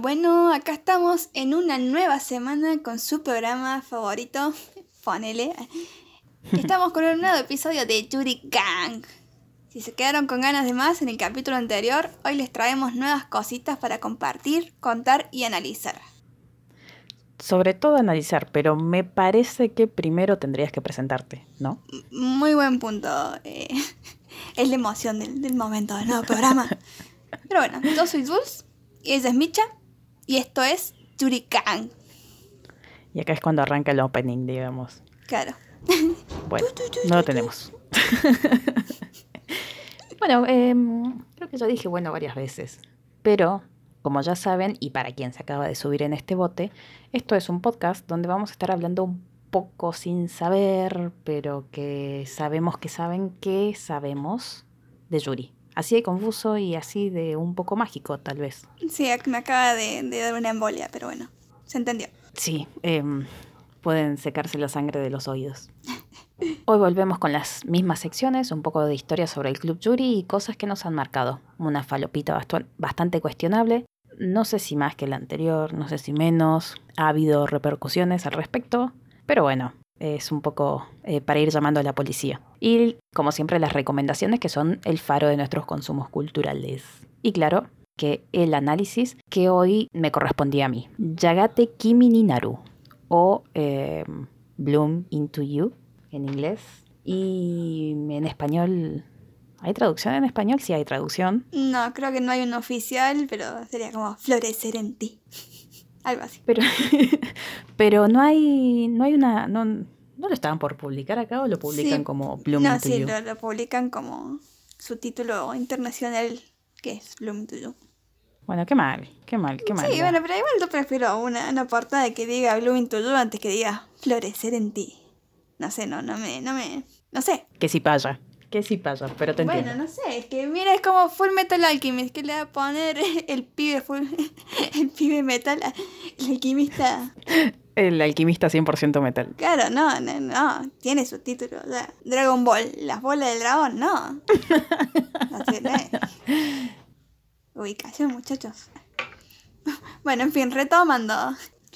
Bueno, acá estamos en una nueva semana con su programa favorito, ponele. Estamos con un nuevo episodio de Yuri Gang. Si se quedaron con ganas de más en el capítulo anterior, hoy les traemos nuevas cositas para compartir, contar y analizar. Sobre todo analizar, pero me parece que primero tendrías que presentarte, ¿no? Muy buen punto. eh, es la emoción del, del momento del nuevo programa. Pero bueno, yo soy Dulce y ella es Micha y esto es Yuri Gang. Y acá es cuando arranca el opening, digamos. Claro. Bueno, no lo tenemos. bueno, em, creo que ya dije bueno varias veces, pero como ya saben, y para quien se acaba de subir en este bote, esto es un podcast donde vamos a estar hablando un poco sin saber, pero que sabemos que saben que sabemos de Yuri. Así de confuso y así de un poco mágico, tal vez. Sí, me acaba de, de dar una embolia, pero bueno, se entendió. Sí, em, pueden secarse la sangre de los oídos. Hoy volvemos con las mismas secciones, un poco de historia sobre el Club Yuri y cosas que nos han marcado. Una falopita bastante cuestionable, no sé si más que la anterior, no sé si menos, ha habido repercusiones al respecto, pero bueno, es un poco eh, para ir llamando a la policía. Y como siempre las recomendaciones que son el faro de nuestros consumos culturales. Y claro, que el análisis que hoy me correspondía a mí. Yagate Kimi ni Naru o eh, Bloom into You en inglés. Y en español, ¿hay traducción en español? Sí hay traducción. No, creo que no hay un oficial, pero sería como florecer en ti. Algo así. Pero, pero no hay, no hay una... No, ¿No lo estaban por publicar acá o lo publican Sí. como Bloom No, into sí, You? lo, lo publican como su título internacional, que es Bloom to You. Bueno, qué mal, qué mal, qué mal. Sí, bueno, pero igual yo prefiero una, una portada que diga Bloom to You antes que diga florecer en ti. No sé, no, no me, no me, no sé. Que sí paya, que sí paya, pero te bueno, entiendo. no sé, es que mira, es como Full Metal Alchemist, que le va a poner el pibe full, el pibe metal, el alquimista. El alquimista 100% metal. Claro, no, no, no, tiene su título. o sea, Dragon Ball, las bolas del dragón, no. No tiene. Ubicación, muchachos. Bueno, en fin, retomando.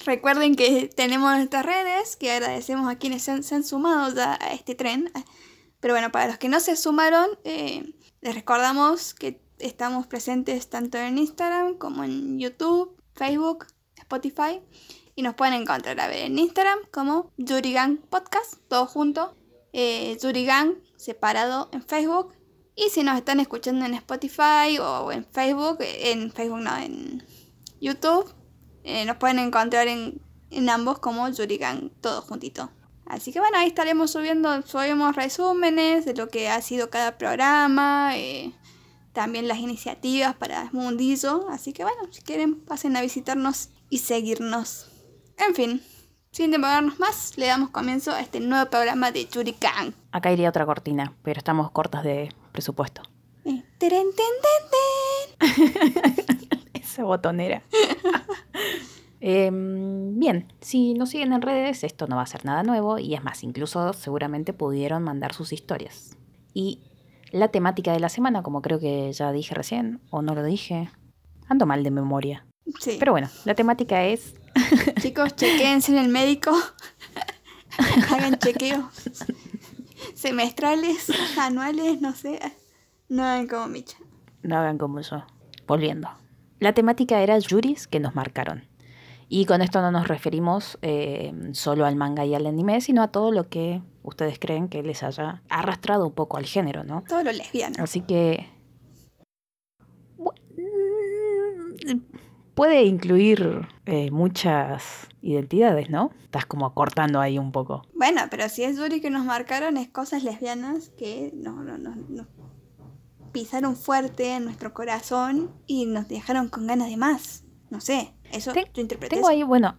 Recuerden que tenemos nuestras redes, que agradecemos a quienes se han, se han sumado ya a este tren. Pero bueno, para los que no se sumaron, eh, les recordamos que estamos presentes tanto en Instagram como en YouTube, Facebook, Spotify. Y nos pueden encontrar a ver en Instagram como Yurigang Podcast, todo junto. Eh, Yurigang separado en Facebook. Y si nos están escuchando en Spotify o en Facebook, en Facebook no, en YouTube, eh, nos pueden encontrar en, en ambos como Yurigang, todo juntito. Así que bueno, ahí estaremos subiendo, subimos resúmenes de lo que ha sido cada programa, eh, también las iniciativas para Mundillo. Así que bueno, si quieren, pasen a visitarnos y seguirnos. En fin, sin demorarnos más, le damos comienzo a este nuevo programa de Kang. Acá iría otra cortina, pero estamos cortas de presupuesto. Eh, teren, ten, ten, ten. Esa botonera. Em, bien, si nos siguen en redes, esto no va a ser nada nuevo y es más, incluso seguramente pudieron mandar sus historias. Y la temática de la semana, como creo que ya dije recién, o no lo dije, ando mal de memoria. Sí. Pero bueno, la temática es Chicos, chequéense en el médico. Hagan chequeos semestrales, anuales, no sé. No hagan como Micha. No hagan como yo. Volviendo. La temática era yuris que nos marcaron. Y con esto no nos referimos eh, solo al manga y al anime, sino a todo lo que ustedes creen que les haya arrastrado un poco al género, ¿no? Todo lo lesbiano. Así que... mm, Puede incluir eh, muchas identidades, ¿no? Estás como cortando ahí un poco. Bueno, pero si es Yuri que nos marcaron, es cosas lesbianas que no, no, no, nos pisaron fuerte en nuestro corazón y nos dejaron con ganas de más. No sé, eso Ten- interpreté. Tengo ahí, bueno,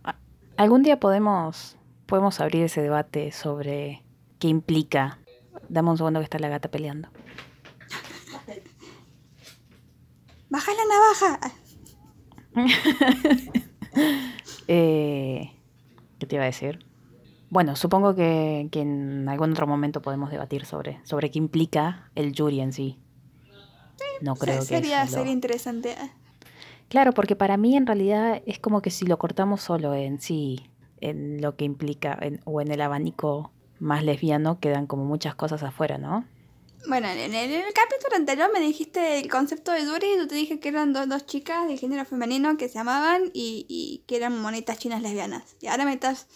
algún día podemos, podemos abrir ese debate sobre qué implica. Dame un segundo que está la gata peleando. ¡Baja la navaja! Eh, ¿Qué te iba a decir? Bueno, supongo que, que en algún otro momento podemos debatir sobre, sobre qué implica el jury en sí. No creo que sería, lo- sería interesante. Claro, porque para mí en realidad es como que si lo cortamos solo en sí, en lo que implica, en- o en el abanico más lesbiano, quedan como muchas cosas afuera, ¿no? Bueno, en el, capítulo anterior me dijiste el concepto de Yuri y yo te dije que eran dos, dos chicas de género femenino que se amaban y, y que eran monitas chinas lesbianas. Y ahora me estás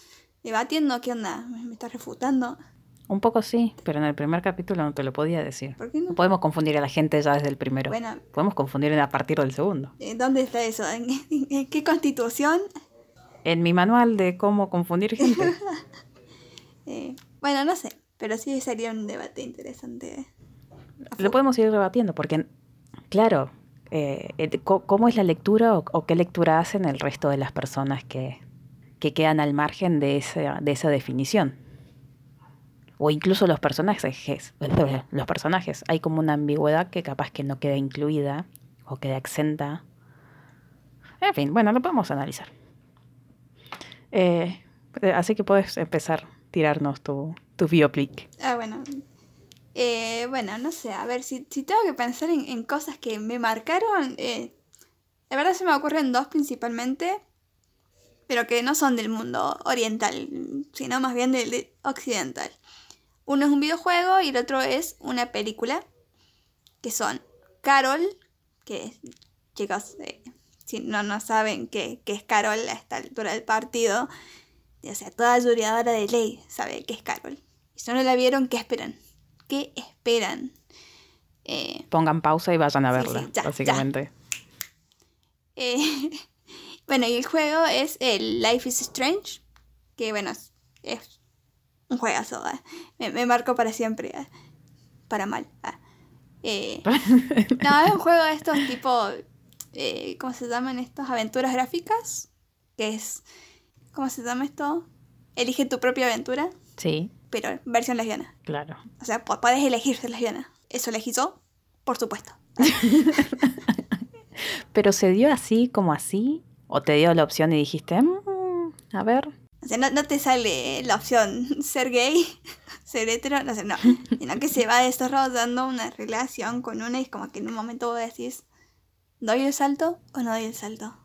debatiendo, ¿qué onda? ¿Me, me estás refutando? Un poco sí, pero en el primer capítulo no te lo podía decir. ¿Por qué no? No podemos confundir a la gente ya desde el primero. Bueno, Podemos confundir a partir del segundo. eh, ¿dónde está eso? ¿En, en qué constitución? En mi manual de cómo confundir gente. Eh, bueno, no sé, pero sí sería un debate interesante. lo podemos ir debatiendo porque, claro, eh, eh, ¿cómo es la lectura o, o qué lectura hacen el resto de las personas que, que quedan al margen de esa, de esa definición? O incluso los personajes. Los personajes. Hay como una ambigüedad que capaz que no queda incluida o queda exenta. En fin, bueno, lo podemos analizar. Eh, así que puedes empezar a tirarnos tu, tu. Ah, bueno. Eh, bueno, no sé, a ver, si, si tengo que pensar en, cosas que me marcaron, eh, la verdad se me ocurren dos principalmente, pero que no son del mundo oriental, sino más bien del de occidental. Uno es un videojuego y el otro es una película, que son Carol, que chicos, eh, si no, no saben qué, qué es Carol a esta altura del partido, o sea, toda ayudadora de ley sabe qué es Carol. Y si no la vieron, ¿qué esperan? ¿Qué esperan? Eh, Pongan pausa y vayan a Sí, verla, sí, ya, básicamente. eh, bueno, y el juego es el Life is Strange, que bueno, es un juegazo, me, me marcó para siempre, para mal. Eh, no, es un juego de estos tipo, eh, ¿cómo se llaman estos? Aventuras gráficas, que es, ¿cómo se llama esto? Elige tu propia aventura, Sí, pero versión lesbiana. claro. O sea, puedes elegir ser lesbiana. ¿Eso elegí yo? Por supuesto. Pero se dio así como así, o te dio la opción y dijiste, "Mm, a ver, O sea, no, no te sale la opción ser gay, ser hetero, no sé, no. Sino que se va desarrollando una relación con una y es como que en un momento vos decís, ¿doy el salto o no doy el salto?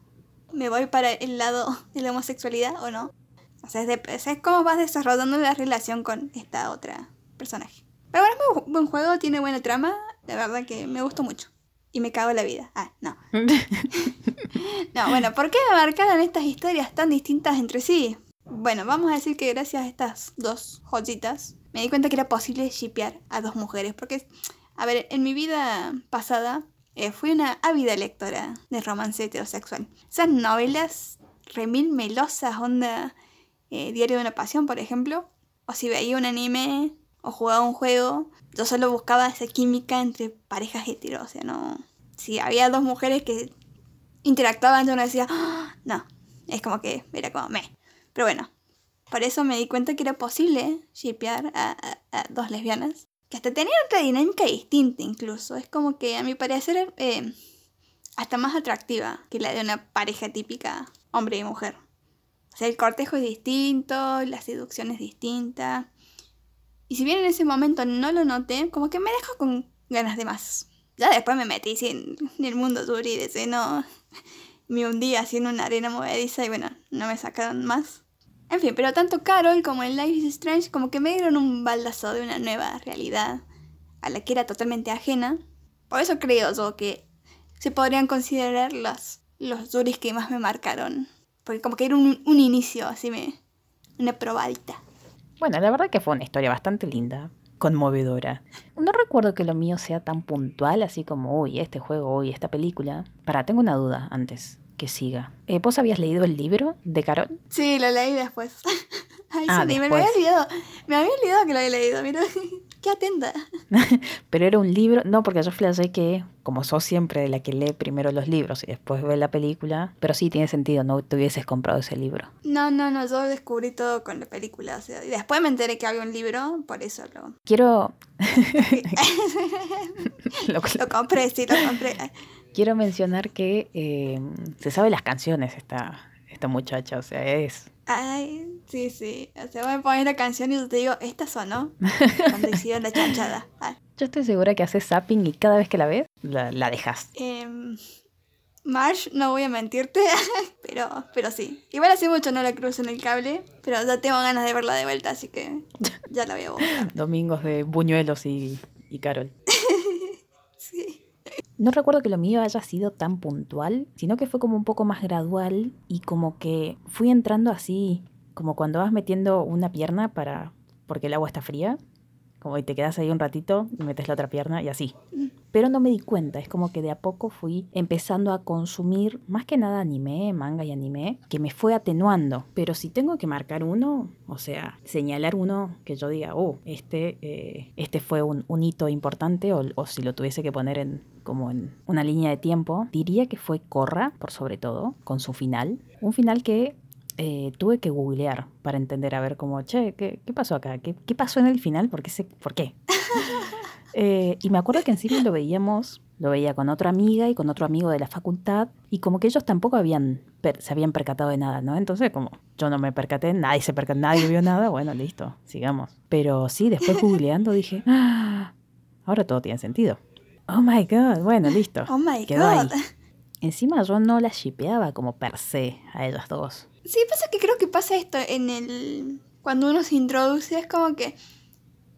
¿Me voy para el lado de la homosexualidad o no? O sea, es, de, es como vas desarrollando la relación con esta otra personaje. Pero bueno, es buen juego, tiene buena trama, la verdad que me gustó mucho. Y me cago en la vida. Ah, no. No, bueno, ¿por qué me marcaron estas historias tan distintas entre sí? Bueno, vamos a decir que gracias a estas dos joyitas me di cuenta que era posible shippear a dos mujeres. Porque, a ver, en mi vida pasada eh, fui una ávida lectora de romance heterosexual. Esas novelas remil melosas, onda eh, Diario de una Pasión, por ejemplo. O si veía un anime o jugaba un juego, yo solo buscaba esa química entre parejas hetero. O sea, no. Si había dos mujeres que interactuaban, yo no decía, "Ah", no. Es como que era como me. Pero bueno, por eso me di cuenta que era posible shippear a, dos lesbianas. Que hasta tenían otra dinámica distinta incluso. Es como que a mi parecer eh, hasta más atractiva que la de una pareja típica hombre y mujer. O sea, el cortejo es distinto, la seducción es distinta. Y si bien en ese momento no lo noté, como que me dejó con ganas de más. Ya después me metí sí, en, el mundo Yuri de seno. Me hundí así en una arena movediza y bueno, no me sacaron más. En fin, pero tanto Carol como el Life is Strange como que me dieron un baldazo de una nueva realidad a la que era totalmente ajena. Por eso creo yo que se podrían considerar los, los Yuris que más me marcaron. Porque como que era un, un inicio, así me... Una probadita. Bueno, la verdad que fue una historia bastante linda, conmovedora. No recuerdo que lo mío sea tan puntual, así como, uy, este juego, uy, esta película. Para, tengo una duda antes que siga. Eh, ¿Vos habías leído el libro de Carol? Sí, lo leí después. Ay, Ah, sí, me había después. olvidado. Me había olvidado que lo había leído, mira. Qué atenta. Pero era un libro, no, porque yo flashé que, como sos siempre de la que lee primero los libros y después ve la película, pero sí tiene sentido, no te hubieses comprado ese libro. No, no, no, yo descubrí todo con la película. O sea, y después me enteré que había un libro, por eso lo, Quiero... lo, lo compré, sí, lo compré. quiero mencionar que eh, se sabe las canciones esta, esta muchacha, o sea, es... Ay, sí, sí. O sea, voy a poner la canción y yo te digo, esta sonó cuando hicieron la chanchada. Ah, Yo estoy segura que haces zapping y cada vez que la ves, la, la dejas. em, Marsh, no voy a mentirte, pero, pero sí. Igual hace mucho no la cruzo en el cable, pero ya tengo ganas de verla de vuelta, así que ya la voy a buscar. Domingos de Buñuelos y, y Carol. Sí. No recuerdo que lo mío haya sido tan puntual, sino que fue como un poco más gradual y como que fui entrando así, como cuando vas metiendo una pierna para porque el agua está fría, como y te quedas ahí un ratito y metes la otra pierna y así. Pero no me di cuenta, es como que de a poco fui empezando a consumir más que nada anime, manga y anime, que me fue atenuando. Pero si tengo que marcar uno, o sea, señalar uno que yo diga, oh, este, eh, este fue un, un hito importante, o, o si lo tuviese que poner en como en una línea de tiempo, diría que fue Corra, por sobre todo, con su final. Un final que eh, tuve que googlear para entender, a ver cómo, che, ¿qué, qué pasó acá? ¿Qué, qué pasó en el final? ¿Por qué? Se, ¿por qué? Eh, y me acuerdo que encima lo veíamos, lo veía con otra amiga y con otro amigo de la facultad, y como que ellos tampoco habían se habían percatado de nada, ¿no? Entonces, como yo no me percaté, nadie se percató, nadie vio nada, bueno, listo, sigamos. Pero sí, después googleando dije, "Ah, ahora todo tiene sentido. Oh my god, bueno, listo. Oh my Quedó ahí. god. Encima yo no la shipeaba como per se a ellas dos. Sí, pasa que creo que pasa esto en el. Cuando uno se introduce, es como que.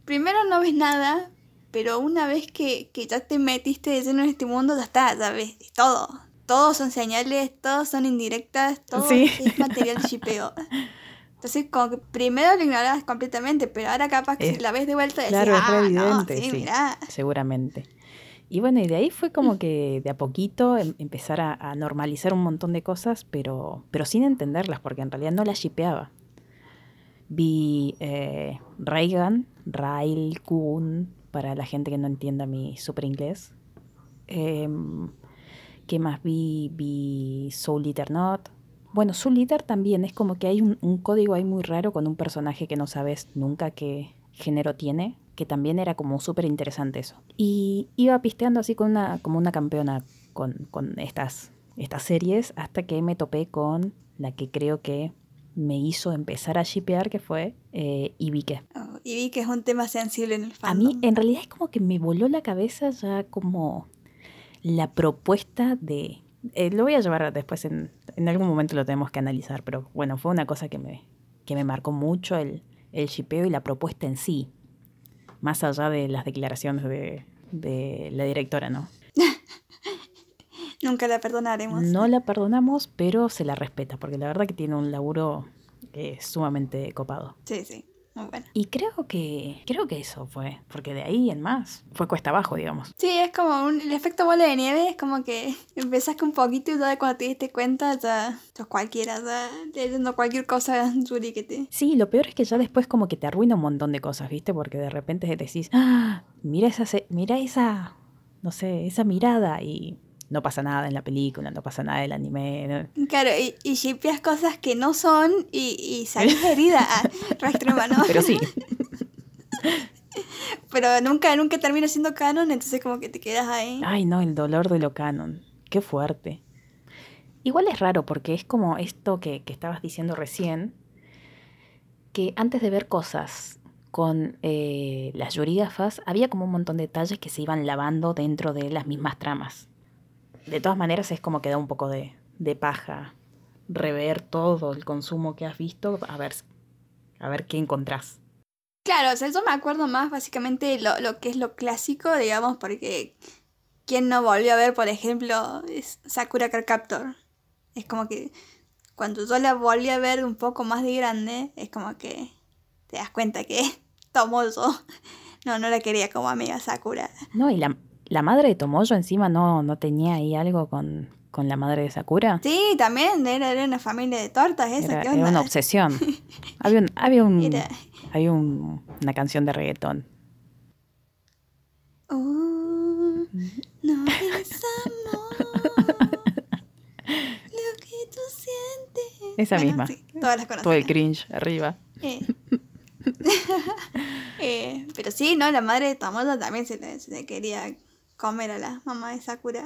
Primero no ves nada, pero una vez que, que ya te metiste de lleno en este mundo, ya está, ya ves todo. Todos son señales, todos son indirectas, todo Sí. es material shipeo. Entonces, como que primero lo ignorabas completamente, pero ahora capaz que Es- si la ves de vuelta decís, claro, es ah, re no, sí, sí. mirá. seguramente. Y bueno, y de ahí fue como que de a poquito em- empezar a, a normalizar un montón de cosas, pero, pero sin entenderlas, porque en realidad no las shipeaba. Vi eh, Reagan, Rail Kun, para la gente que no entienda mi super inglés. Em, ¿Qué más vi? Vi Soul Eater Not. Bueno, Soul Eater también es como que hay un, un código ahí muy raro con un personaje que no sabes nunca qué género tiene, que también era como súper interesante eso. Y iba pisteando así con una, como una campeona con, con estas, estas series hasta que me topé con la que creo que me hizo empezar a shipear, que fue eh, Ibike. Oh, y vi que es un tema sensible en el A mí, fandom. en realidad, es como que me voló la cabeza ya como la propuesta de... eh, lo voy a llevar después, en, en algún momento lo tenemos que analizar, pero bueno, fue una cosa que me, que me marcó mucho el, el shipeo y la propuesta en sí, más allá de las declaraciones de, de la directora, ¿no? Nunca la perdonaremos. No la perdonamos, pero se la respeta, porque la verdad que tiene un laburo es sumamente copado. Sí, sí, muy. Y creo que, creo que eso fue, porque de ahí en más fue cuesta abajo, digamos. Sí, es como un, el efecto bola de nieve, es como que empezás con un poquito y ya cuando te diste cuenta ya sos cualquiera, ya leyendo cualquier cosa Yuri que te... Sí, lo peor es que ya después como que te arruina un montón de cosas, ¿viste? Porque de repente decís, ah, mira esa, mira esa, no sé, esa mirada y no pasa nada en la película, no pasa nada en el anime. ¿no? Claro, y, y cosas que no son y, y salís herida a re extrema, ¿no? Pero sí, Pero nunca, nunca termina siendo canon, entonces como que te quedas ahí. ay no, el dolor de lo canon, qué fuerte. Igual es raro porque es como esto que, que estabas diciendo recién, que antes de ver cosas con eh, las yurígafas, había como un montón de detalles que se iban lavando dentro de las mismas tramas. De todas maneras es como que da un poco de, de paja rever todo el consumo que has visto, a ver, a ver qué encontrás. Claro, o sea, yo me acuerdo más básicamente lo, lo que es lo clásico, digamos, porque quien no volvió a ver, por ejemplo, es Sakura Card Captor. Es como que cuando yo la volví a ver un poco más de grande, es como que te das cuenta que Tomoyo no, no la quería como amiga Sakura. No, y la, la madre de Tomoyo encima no, no tenía ahí algo con, con la madre de Sakura. Sí, también era, era una familia de tortas, esa, Era, ¿qué era onda? una obsesión. había un, había un, Era- había un- una canción de reggaetón. Oh, no es amor. Lo que tú sientes. Esa Bueno, misma. sí, todas las conocen. Todo el cringe arriba. Eh. Eh, pero sí, ¿no? La madre de Tomoyo también se le, se le quería comer a la mamá de Sakura.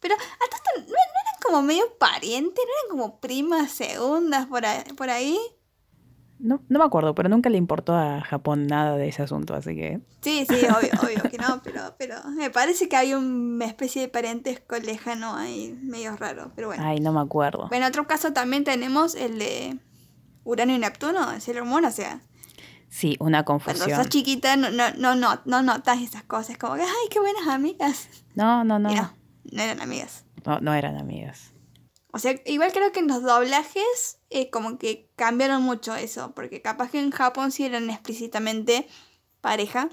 Pero hasta esto no, no eran como medio parientes, no eran como primas segundas por ahí. Por ahí. No, no me acuerdo, pero nunca le importó a Japón nada de ese asunto, así que... Sí, sí, obvio, obvio que no, pero, pero me parece que hay una especie de parentesco lejano ahí, medio raro, pero bueno. Ay, no me acuerdo. Bueno, otro caso también tenemos el de Urano y Neptuno, el hormona, o sea... Sí, una Cuando confusión. sos chiquita no, no, no, no, no notas esas cosas, como que, ay, qué buenas amigas. No, no, no, no eran amigas. No, no eran amigas. O sea, igual creo que en los doblajes eh, como que cambiaron mucho eso, porque capaz que en Japón sí eran explícitamente pareja,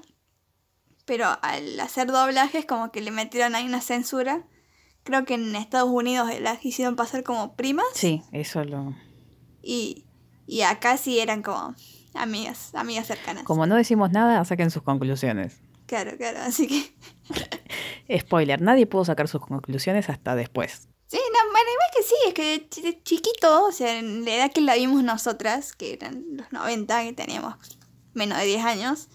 pero al hacer doblajes como que le metieron ahí una censura. Creo que en Estados Unidos las hicieron pasar como primas Sí, eso lo... y, y acá sí eran como amigas, amigas cercanas. Como no decimos nada, saquen sus conclusiones. Claro, claro, así que... Spoiler, nadie pudo sacar sus conclusiones hasta después. Sí, no, bueno, igual que sí, es que chiquito, o sea, en la edad que la vimos nosotras, que eran los 90, que teníamos menos de 10 años,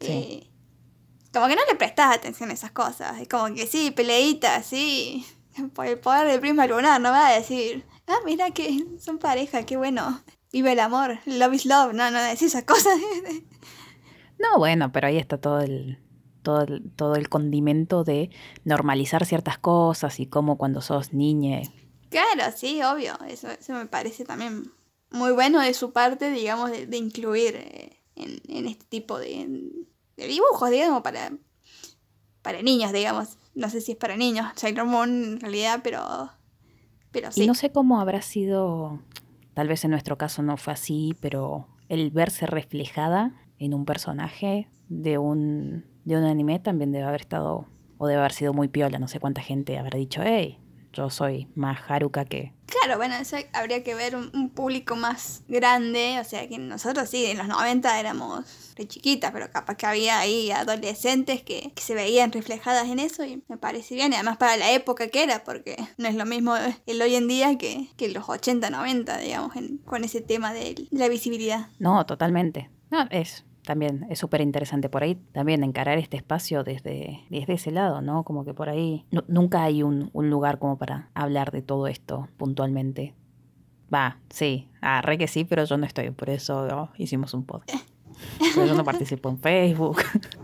Sí. eh, como que no le prestas atención a esas cosas. Es como que sí, peleaditas, sí, por el poder del prisma lunar, no va a decir, ah, mira que son pareja, qué bueno, vive el amor, love is love, no, no decir esas cosas. No, bueno, pero ahí está todo el, todo el, todo el condimento de normalizar ciertas cosas y cómo cuando sos niña. claro, sí, obvio, eso, eso me parece también muy bueno de su parte, digamos, de, de incluir eh, en, en este tipo de, de dibujos, digamos, para, para niños, digamos. No sé si es para niños, Sailor Moon en realidad, pero, pero sí. Y no sé cómo habrá sido, tal vez en nuestro caso no fue así, pero el verse reflejada en un personaje de un, de un anime también debe haber estado, o debe haber sido muy piola, no sé cuánta gente habrá dicho, hey, yo soy más Haruka que... Claro, bueno, eso habría que ver un, un público más grande, o sea que nosotros sí, en los 90 éramos de chiquitas, pero capaz que había ahí adolescentes que, que se veían reflejadas en eso y me parece bien, y además para la época que era, porque no es lo mismo el hoy en día que, que los 80, 90, digamos, en- con ese tema de la visibilidad. No, totalmente. No, es también, es súper interesante por ahí también encarar este espacio desde, desde ese lado, ¿no? Como que por ahí nu- nunca hay un, un lugar como para hablar de todo esto puntualmente. Va, sí, ah, re que sí, pero yo no estoy, por eso oh, hicimos un podcast. Pero yo no participo en Facebook,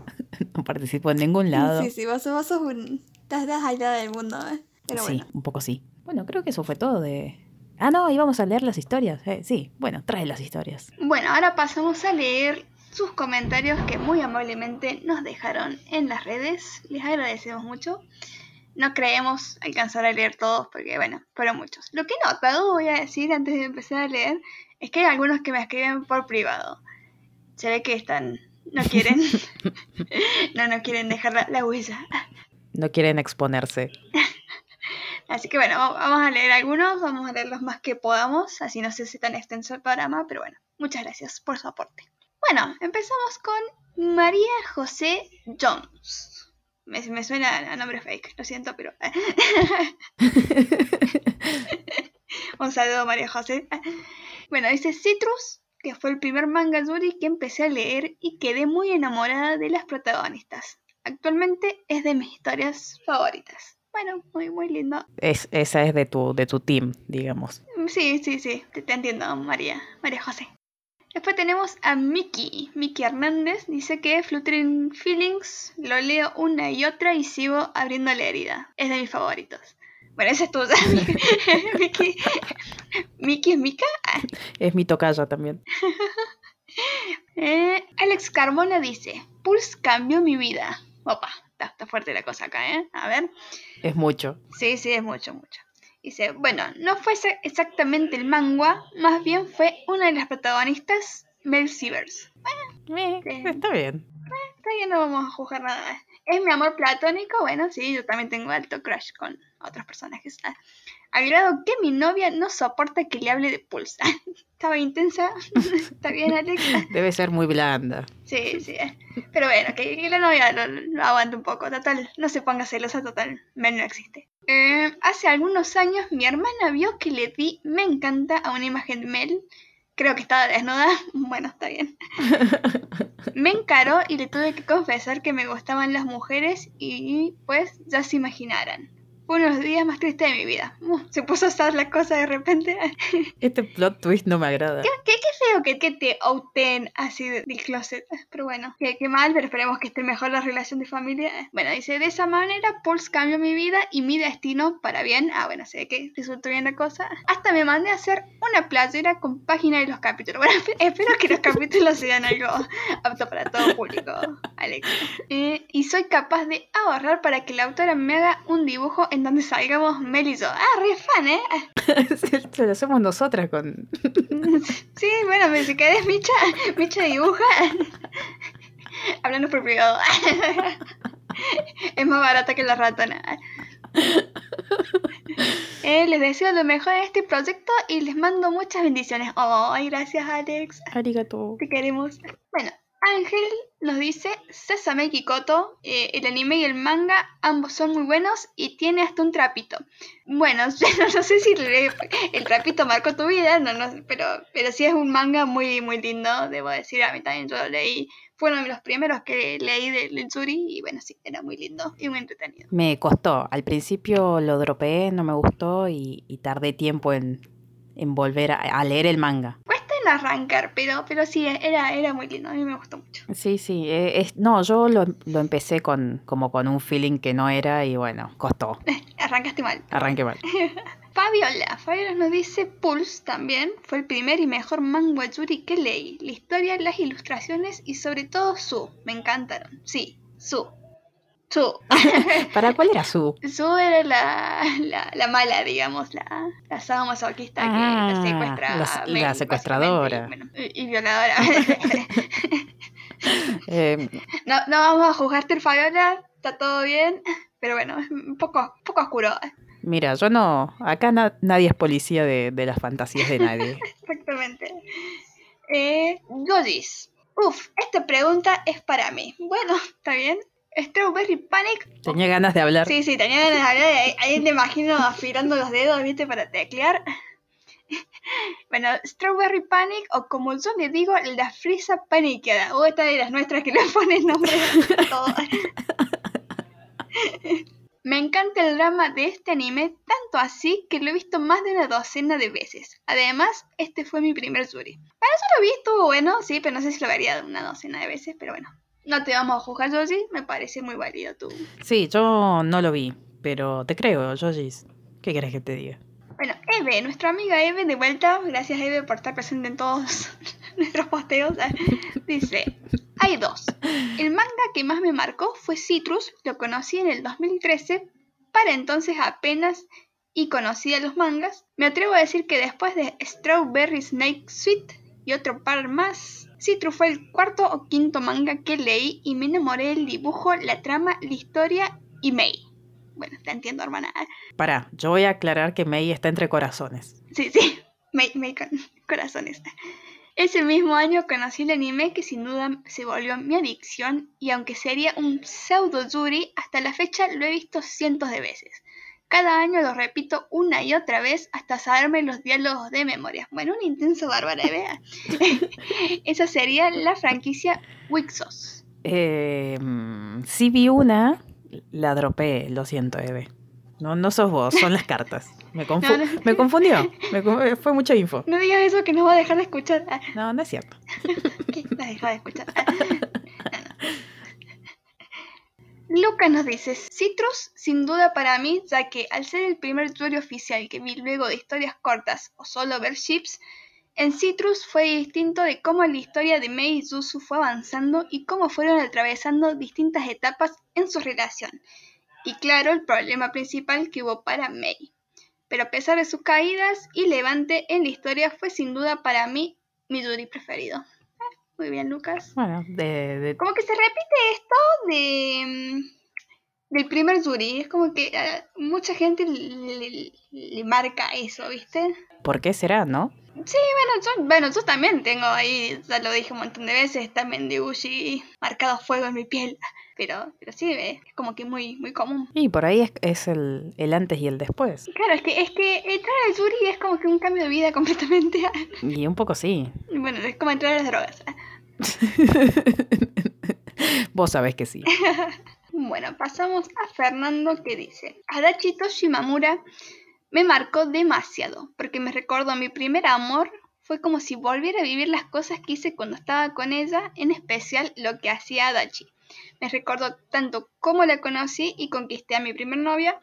no participo en ningún lado. Sí, sí, vos, sos- vos sos un... Estás, aislada del mundo, ¿eh? Pero sí, bueno. un poco sí. Bueno, creo que eso fue todo de... Ah, no, íbamos a leer las historias. eh, sí, bueno, trae las historias. Bueno, ahora pasamos a leer sus comentarios que muy amablemente nos dejaron en las redes. Les agradecemos mucho. No creemos alcanzar a leer todos porque, bueno, fueron muchos. Lo que he notado, voy a decir antes de empezar a leer, es que hay algunos que me escriben por privado. Se ve que están... No quieren... no, no quieren dejar la, la huella. No quieren exponerse. Así que bueno, va- vamos a leer algunos, vamos a leer los más que podamos, así no sé si tan extenso el programa, pero bueno, muchas gracias por su aporte. Bueno, empezamos con María José Jones. Me, me suena a nombre fake, lo siento, pero... Un saludo María José. Bueno, dice Citrus, que fue el primer manga yuri que empecé a leer y quedé muy enamorada de las protagonistas. Actualmente es de mis historias favoritas. Bueno, muy, muy lindo. Es, esa es de tu, de tu team, digamos. Sí, sí, sí, te, te entiendo, María, María José. Después tenemos a Miki. Miki Hernández dice que Fluttering Feelings lo leo una y otra y sigo abriendo la herida. Es de mis favoritos. Bueno, esa es tuya, Miki. Miki es Mika. Es mi tocayo también. Eh, Alex Carmona dice: Pulse cambió mi vida. Opa, está, está fuerte la cosa acá, ¿eh? A ver. Es mucho. Sí, sí, es mucho, mucho. Dice, bueno, no fue exa- exactamente el manga, más bien fue una de las protagonistas, Mel Sievers. Eh, Sí. Está bien. Está bien, no vamos a juzgar nada. Es mi amor platónico, bueno, sí, yo también tengo alto crush con otros personajes. Ah, Al grado que mi novia no soporta que le hable de Pulse. Estaba intensa. Está bien, Alex. Debe ser muy blanda. Sí, sí. Pero bueno, que, que la novia lo, lo aguante un poco. Total, no se ponga celosa, total. Mel no existe. Eh, hace algunos años mi hermana vio que le di me encanta a una imagen de Mel. Creo que estaba desnuda. Bueno, está bien. Me encaró y le tuve que confesar que me gustaban las mujeres y pues ya se imaginarán. Uno de los días más tristes de mi vida. Uh, se puso a usar la cosa de repente. Este plot twist no me agrada. ¿Qué, qué, qué feo que, que te outen así de- del closet. Pero bueno, qué, qué mal, pero esperemos que esté mejor la relación de familia. Bueno, dice, de esa manera Pulse cambió mi vida y mi destino para bien. Ah, bueno, sé que resultó bien la cosa. Hasta me mandé a hacer una playera con página de los capítulos. Bueno, esp- espero que los capítulos sean algo apto para todo público, Alex. Eh, y soy capaz de ahorrar para que la autora me haga un dibujo en donde salgamos Mel y yo. Ah, re fan, ¿eh? Esto lo hacemos nosotras con... Sí, bueno, me si querés Micha, Micha dibuja. Hablando por privado. Es más barata que la ratona. Eh, les deseo lo mejor en este proyecto y les mando muchas bendiciones. Ay, gracias Alex. Arigato. Te queremos. Bueno, Ángel nos dice Sesame Kikoto, eh, el anime y el manga, ambos son muy buenos y tiene hasta un trapito. Bueno, yo no, sé si el, el trapito marcó tu vida, no, no, pero, pero sí es un manga muy, muy lindo, debo decir, a mí también yo lo leí. Fue uno de los primeros que leí del de Tsuri y bueno, sí, era muy lindo y muy entretenido. Me costó. Al principio lo dropeé, no me gustó y, y tardé tiempo en, en volver a, a leer el manga. Cuesta arrancar, pero, pero sí, era, era muy lindo, a mí me gustó mucho. Sí, sí. eh, es- no, yo lo, lo empecé con como con un feeling que no era y bueno, costó. Arrancaste mal. Arranqué mal. Fabiola, Fabiola nos dice Pulse también fue el primer y mejor manga yuri que leí. La historia, las ilustraciones y sobre todo su. Me encantaron. Sí, su. Su. ¿Para cuál era su? su era la, la, la mala, digamos, la, la sábado masoquista que Ah, la secuestra. la- secuestradora. y, bueno, y- y violadora. Eh, no, no vamos a juzgarte, Fabiola, está todo bien. Pero bueno, es un poco, un poco oscuro. mira, yo no. Acá na- nadie es policía de, de las fantasías de nadie. Exactamente. Eh, Dodis. Uf, esta pregunta es para mí. Bueno, está bien. Strawberry Panic. Tenía ganas de hablar. Sí, sí, tenía ganas de hablar. Ahí, ahí te imagino afilando los dedos, ¿viste? Para teclear. Bueno, Strawberry Panic, o como yo le digo, la frisa paniqueada. O esta de las nuestras que le ponen nombre a todo. Me encanta el drama de este anime, tanto así que lo he visto más de una docena de veces. Además, este fue mi primer Yuri. Bueno, yo lo vi, estuvo bueno, sí, pero no sé si lo vería una docena de veces, pero bueno. No te vamos a juzgar, Joji, me parece muy válido tu... Sí, yo no lo vi, pero te creo, Yojis. ¿Qué querés que te diga? Bueno, Eve, nuestra amiga Eve, de vuelta, gracias Eve por estar presente en todos nuestros posteos, dice, hay dos. El manga que más me marcó fue Citrus, lo conocí en el 2013, para entonces apenas y conocía los mangas. Me atrevo a decir que después de Strawberry Snake Sweet y otro par más, Citrus fue el cuarto o quinto manga que leí y me enamoré del dibujo, la trama, la historia y Mei. Bueno, te entiendo, hermana. Pará, yo voy a aclarar que Mei está entre corazones. Sí, sí, Mei, Mei con corazones. Ese mismo año conocí el anime que sin duda se volvió mi adicción y aunque sería un pseudo yuri, hasta la fecha lo he visto cientos de veces. Cada año lo repito una y otra vez hasta saberme los diálogos de memoria. Bueno, un intenso bárbara, vea. Esa sería la franquicia Wixos. Eh, mm, sí vi una, la dropeé, lo siento, Eve. No, no sos vos, son las cartas. Me, confu- No, no. me confundió. Me eh, fue mucha info. No digas eso que no va a dejar de escuchar. Ah, No, no es cierto. ¿Qué? La deja de escuchar. Lucas nos dice, Citrus sin duda para mí, ya que al ser el primer tutorial oficial que vi luego de historias cortas o solo ver en Citrus fue distinto de cómo la historia de Mei y Zuzu fue avanzando y cómo fueron atravesando distintas etapas en su relación. Y claro, el problema principal que hubo para Mei. Pero a pesar de sus caídas y levante en la historia fue sin duda para mí mi Yuri preferido. Muy bien, Lucas. Bueno, de, de- Como que se repite esto de mm, del primer Yuri. Es como que a mucha gente le, le- le marca eso, ¿viste? ¿por qué será, no? Sí, bueno yo, bueno, yo también tengo ahí, ya lo dije un montón de veces, también de Uchi marcado a fuego en mi piel. Pero, pero sí, es como que muy, muy común. Y por ahí es, es el, el antes y el después. Claro, es que, es que entrar al Yuri es como que un cambio de vida completamente. Y un poco sí. Bueno, es como entrar a las drogas. Vos sabés que sí. Bueno, pasamos a Fernando que dice, Adachi Toshimamura me marcó demasiado, porque me recordó mi primer amor, fue como si volviera a vivir las cosas que hice cuando estaba con ella, en especial lo que hacía Adachi. Me recordó tanto cómo la conocí y conquisté a mi primer novia.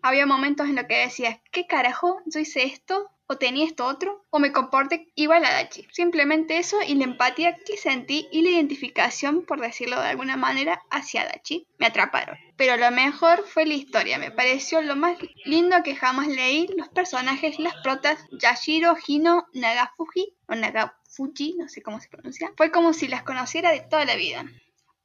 Había momentos en los que decía, ¿qué carajo? ¿Yo hice esto? ¿O tenía esto otro? ¿O me comporté igual a Dachi? Simplemente eso y la empatía que sentí y la identificación, por decirlo de alguna manera, hacia Dachi me atraparon. Pero lo mejor fue la historia, me pareció lo más lindo que jamás leí. Los personajes, las protas, Yashiro, Hino, Nagafuji o Nagafuji, no sé cómo se pronuncia. Fue como si las conociera de toda la vida.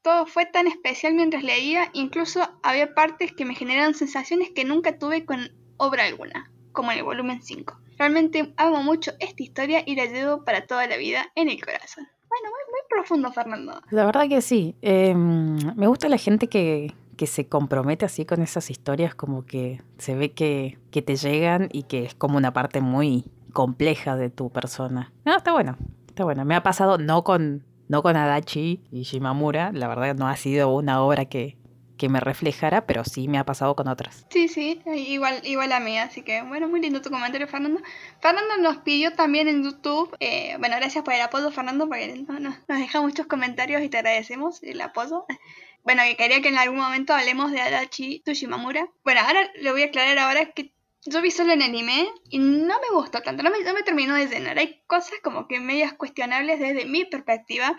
Todo fue tan especial mientras leía, incluso había partes que me generaron sensaciones que nunca tuve con obra alguna, como en el volumen 5. Realmente amo mucho esta historia y la llevo para toda la vida en el corazón. Bueno, muy, muy profundo, Fernando. La verdad que sí. Em, me gusta la gente que, que se compromete así con esas historias, como que se ve que, que te llegan y que es como una parte muy compleja de tu persona. No, está bueno, está bueno. Me ha pasado no con no con Adachi y Shimamura, la verdad no ha sido una obra que, que me reflejara, pero sí me ha pasado con otras. Sí, sí, igual, igual a mí, así que bueno, muy lindo tu comentario, Fernando. Fernando nos pidió también en YouTube, eh, bueno, gracias por el apoyo, Fernando, porque nos deja muchos comentarios y te agradecemos el apoyo. Bueno, que quería que en algún momento hablemos de Adachi Tushimamura. Bueno, ahora lo voy a aclarar ahora que yo vi solo el anime y no me gustó tanto, no me, no me terminó de llenar. Hay cosas como que medias cuestionables desde mi perspectiva.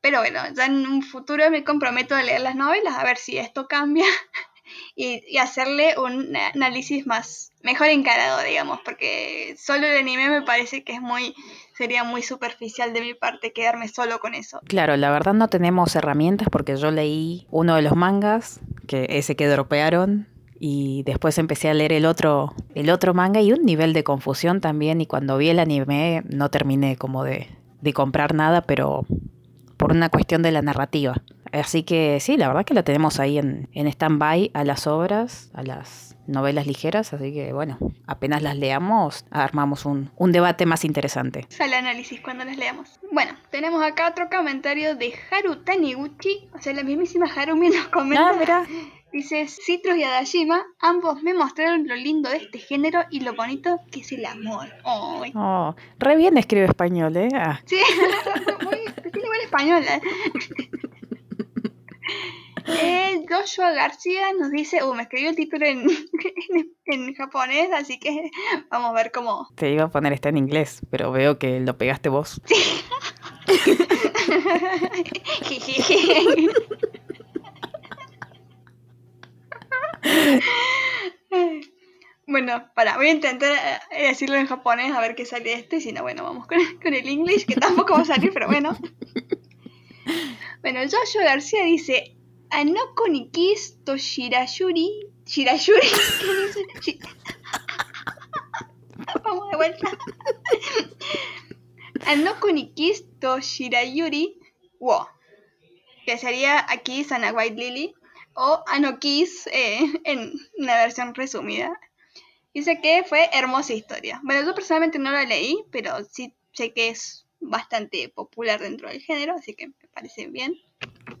Pero bueno, ya en un futuro me comprometo a leer las novelas a ver si esto cambia y, hacerle un análisis más mejor encarado, digamos, porque solo el anime me parece que es muy sería muy superficial de mi parte quedarme solo con eso. Claro, la verdad no tenemos herramientas porque yo leí uno de los mangas, que ese que dropearon y después empecé a leer el otro, el otro manga y un nivel de confusión también y cuando vi el anime no terminé como de, de comprar nada, pero por una cuestión de la narrativa. Así que sí, la verdad que la tenemos ahí en, en stand-by a las obras, a las novelas ligeras, así que bueno, apenas las leamos, armamos un, un debate más interesante. Sale análisis cuando las leamos. Bueno, tenemos acá otro comentario de Haru Taniguchi, o sea, la mismísima Harumi nos comenta. Ah. Dice, Citrus y Adashima, ambos me mostraron lo lindo de este género y lo bonito que es el amor. Oh, oh re bien escribe español, ¿eh? Ah. Sí, muy, tiene buen español. ¿eh? Eh, Joshua García nos dice, uh, me escribió el título en, en, en, japonés, así que vamos a ver cómo. Te iba a poner está en inglés, pero veo que lo pegaste vos. Sí. Bueno, para, voy a intentar eh, decirlo en japonés a ver qué sale este, si no, bueno, vamos con, con el English, que tampoco va a salir, pero bueno. Bueno, Joshua García dice, Anoko ni to Shirayuri, Shirayuri, ¿qué dice? Vamos de vuelta. Anoko ni to Shirayuri wo, que sería aquí Sana White Lily, o Anokis eh, en una versión resumida. Dice que fue hermosa historia. Bueno, yo personalmente no la leí, pero sí sé que es bastante popular dentro del género, así que me parece bien.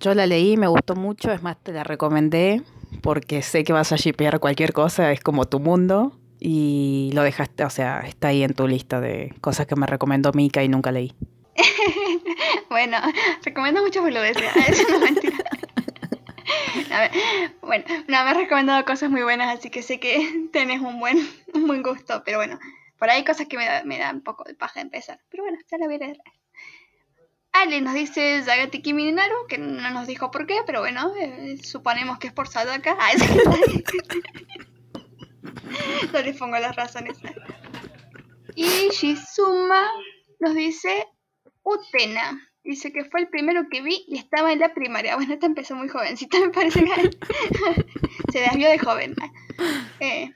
Yo la leí, me gustó mucho, es más, te la recomendé porque sé que vas a shipear cualquier cosa, es como tu mundo. Y lo dejaste, o sea, está ahí en tu lista de cosas que me recomendó Mika y nunca leí. bueno, recomiendo mucho boludeces, eso no mentira. bueno, no, me has recomendado cosas muy buenas, así que sé que tenés un buen, un buen gusto, pero bueno, por ahí hay cosas que me, da, un poco de paja empezar, pero bueno, ya la voy a leer. Ale nos dice Zagati Kiminaru, que no nos dijo por qué, pero bueno, eh, suponemos que es por Sadaka. No les pongo las razones. Y Shizuma nos dice Utena. Dice que fue el primero que vi y estaba en la primaria. Bueno, esta empezó muy jovencita, me parece que se desvió de joven. Eh,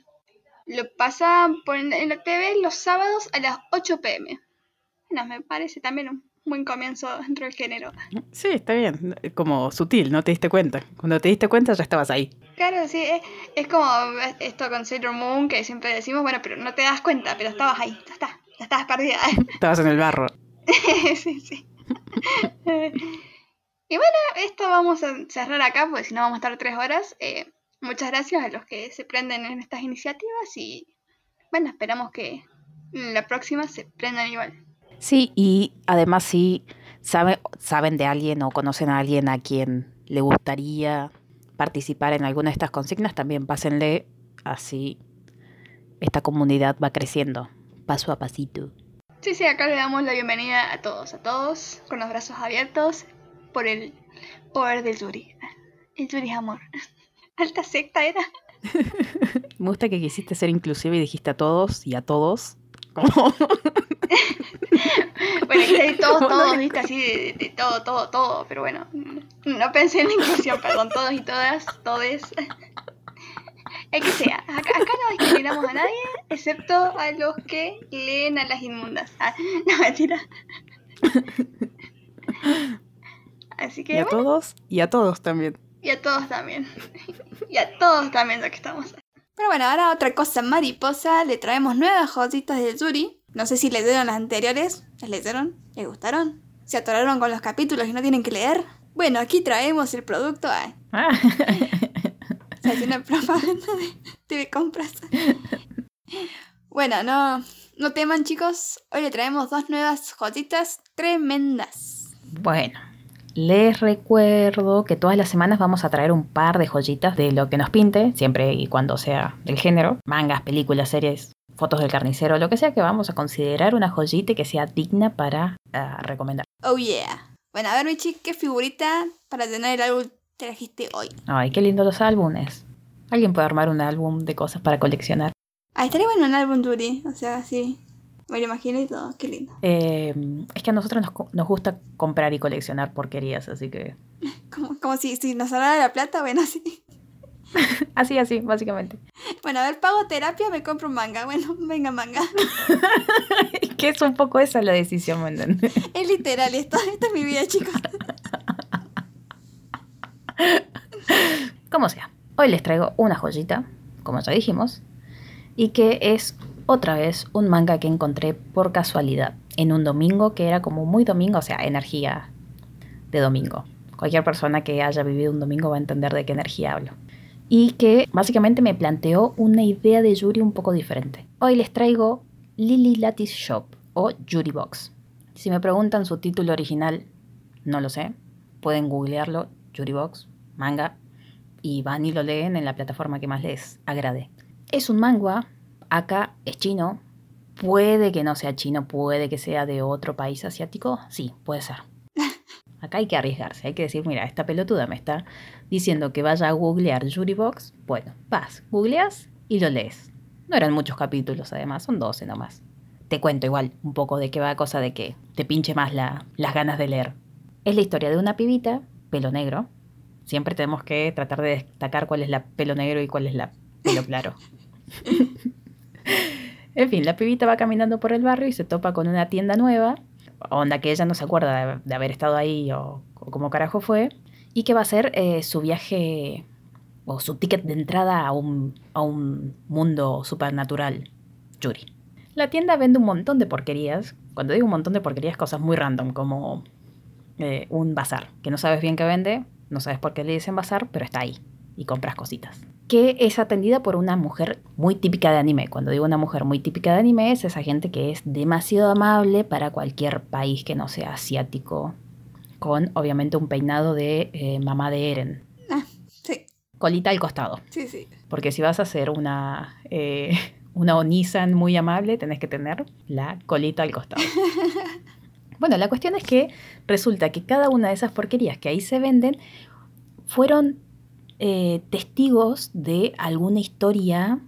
lo pasa por en la TV los sábados a las 8 pm. Bueno, me parece también un buen comienzo dentro del género. Sí, está bien. Como sutil, no te diste cuenta. Cuando te diste cuenta ya estabas ahí. Claro, sí. Es, es como esto con Sailor Moon que siempre decimos, bueno, pero no te das cuenta, pero estabas ahí. Ya está. Ya estabas perdida. Estabas en el barro. sí, sí. Y bueno, esto vamos a cerrar acá, porque si no vamos a estar tres horas. Eh, muchas gracias a los que se prenden en estas iniciativas y bueno, esperamos que la próxima se prendan igual. Sí, y además si sabe, saben de alguien o conocen a alguien a quien le gustaría participar en alguna de estas consignas, también pásenle así esta comunidad va creciendo paso a pasito. Sí, sí, acá le damos la bienvenida a todos, a todos, con los brazos abiertos por el poder del Yuri. El Yuri es amor. Alta secta era. Me gusta que quisiste ser inclusive y dijiste a todos y a todos. bueno, que todos, todos, viste, así de, de, todo, todo, todo, pero bueno, no pensé en la inclusión, perdón, todos y todas, todes. El que sea, acá, acá no discriminamos a nadie, excepto a los que leen a las inmundas. Ah, no, mentira. Así que. Y a todos, y a todos también. Y a todos también. y a todos también, ya que estamos. Pero bueno, ahora otra cosa mariposa, le traemos nuevas joyitas de Yuri. No sé si leyeron las anteriores. ¿Las leyeron? ¿Les gustaron? ¿Se atoraron con los capítulos y no tienen que leer? Bueno, aquí traemos el producto. a... Ah. Se hace una propaganda de TV Compras. Bueno, no, no teman chicos. Hoy le traemos dos nuevas joyitas tremendas. Bueno, les recuerdo que todas las semanas vamos a traer un par de joyitas de lo que nos pinte, siempre y cuando sea del género, mangas, películas, series, fotos del carnicero, lo que sea que vamos a considerar una joyita que sea digna para uh, recomendar. Oh yeah. Bueno, a ver Michi, ¿qué figurita para tener el álbum trajiste hoy? Ay, qué lindo los álbumes. Alguien puede armar un álbum de cosas para coleccionar. Ah, estaría bueno un álbum Duri, o sea, sí. Me lo imagino y todo, qué lindo. Eh, es que a nosotros nos, nos, gusta comprar y coleccionar porquerías, así que... como, como si, si nos hablara la plata, bueno, así. así, así, básicamente. Bueno, a ver, pago terapia, me compro un manga. Bueno, venga, manga. que es un poco esa la decisión, ¿me Es literal, esto, esta es mi vida, chicos. Como sea, hoy les traigo una joyita, como ya dijimos, y que es otra vez un manga que encontré por casualidad en un domingo que era como muy domingo, o sea, energía de domingo. Cualquier persona que haya vivido un domingo va a entender de qué energía hablo. Y que básicamente me planteó una idea de Yuri un poco diferente. Hoy les traigo Lily Lattice Shop o Yuri Box. Si me preguntan su título original, no lo sé. Pueden googlearlo, Yuri Box, manga, y van y lo leen en la plataforma que más les agrade. Es un manga acá es chino. Puede que no sea chino, puede que sea de otro país asiático. Sí, puede ser. Acá hay que arriesgarse, hay que decir, mira, esta pelotuda me está diciendo que vaya a googlear Box. Bueno, vas, googleas y lo lees. No eran muchos capítulos, además, son 12 nomás. Te cuento igual un poco de qué va, cosa de que te pinche más la, las ganas de leer. Es la historia de una pibita, pelo negro. Siempre tenemos que tratar de destacar cuál es la pelo negro y cuál es la pelo claro. en fin, la pibita va caminando por el barrio y se topa con una tienda nueva, onda que ella no se acuerda de, haber estado ahí o, como carajo fue, y que va a ser eh, su viaje o su ticket de entrada a un, a un mundo supernatural, Yuri. La tienda vende un montón de porquerías. Cuando digo un montón de porquerías, cosas muy random, como eh, un bazar, que no sabes bien qué vende, no sabes por qué le dicen bazar, pero está ahí y compras cositas que es atendida por una mujer muy típica de anime. Cuando digo una mujer muy típica de anime es esa gente que es demasiado amable para cualquier país que no sea asiático, con obviamente un peinado de eh, mamá de Eren. Ah, sí. Colita al costado. Sí, sí. Porque si vas a hacer una, eh, una Onisan muy amable, tenés que tener la colita al costado. bueno, la cuestión es que resulta que cada una de esas porquerías que ahí se venden fueron eh, testigos de alguna historia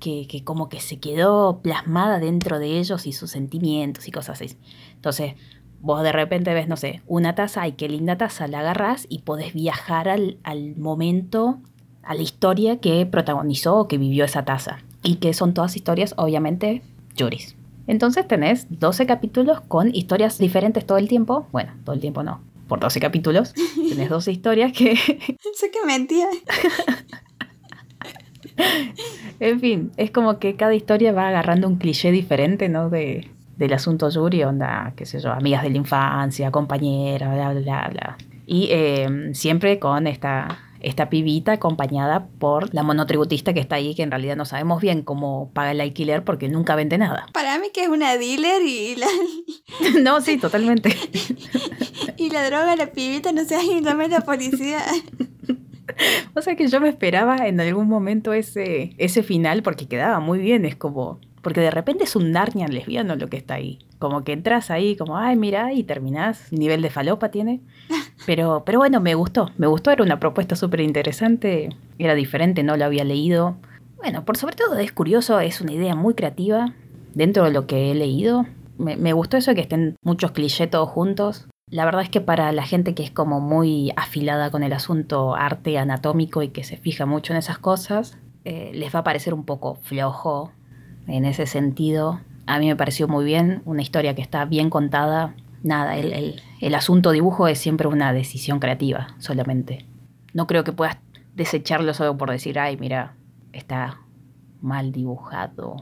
que, como que se quedó plasmada dentro de ellos y sus sentimientos y cosas así. Entonces, vos de repente ves, no sé, una taza, ay, qué linda taza, la agarrás y podés viajar al, al momento, a la historia que protagonizó o que vivió esa taza. Y que son todas historias, obviamente, Yuris. Entonces tenés 12 capítulos con historias diferentes todo el tiempo. Bueno, todo el tiempo no por 12 capítulos. Tenés 12 historias que... sé que mentía. en fin, es como que cada historia va agarrando un cliché diferente, ¿no? del asunto Yuri, onda, qué sé yo, amigas de la infancia, compañeras, bla, bla, bla. Y eh, siempre con esta, esta pibita acompañada por la monotributista que está ahí, que en realidad no sabemos bien cómo paga el alquiler porque nunca vende nada. Para mí que es una dealer y la, no, sí, totalmente. y la droga, la pibita, no sé, y llame la policía. O sea que yo me esperaba en algún momento ese, ese final porque quedaba muy bien, es como... Porque de repente es un Narnia lesbiano lo que está ahí. Como que entras ahí como, ay, mira, y terminás. Nivel de falopa tiene. Pero, pero bueno, me gustó. Me gustó, era una propuesta súper interesante. Era diferente, no lo había leído. Bueno, por sobre todo es curioso, es una idea muy creativa. Dentro de lo que he leído, me, me gustó eso de que estén muchos clichés todos juntos. La verdad es que para la gente que es como muy afilada con el asunto arte anatómico y que se fija mucho en esas cosas, eh, les va a parecer un poco flojo en ese sentido. A mí me pareció muy bien, una historia que está bien contada. Nada, el, el- el asunto dibujo es siempre una decisión creativa, solamente. No creo que puedas desecharlo solo por decir, ay, mira, está mal dibujado.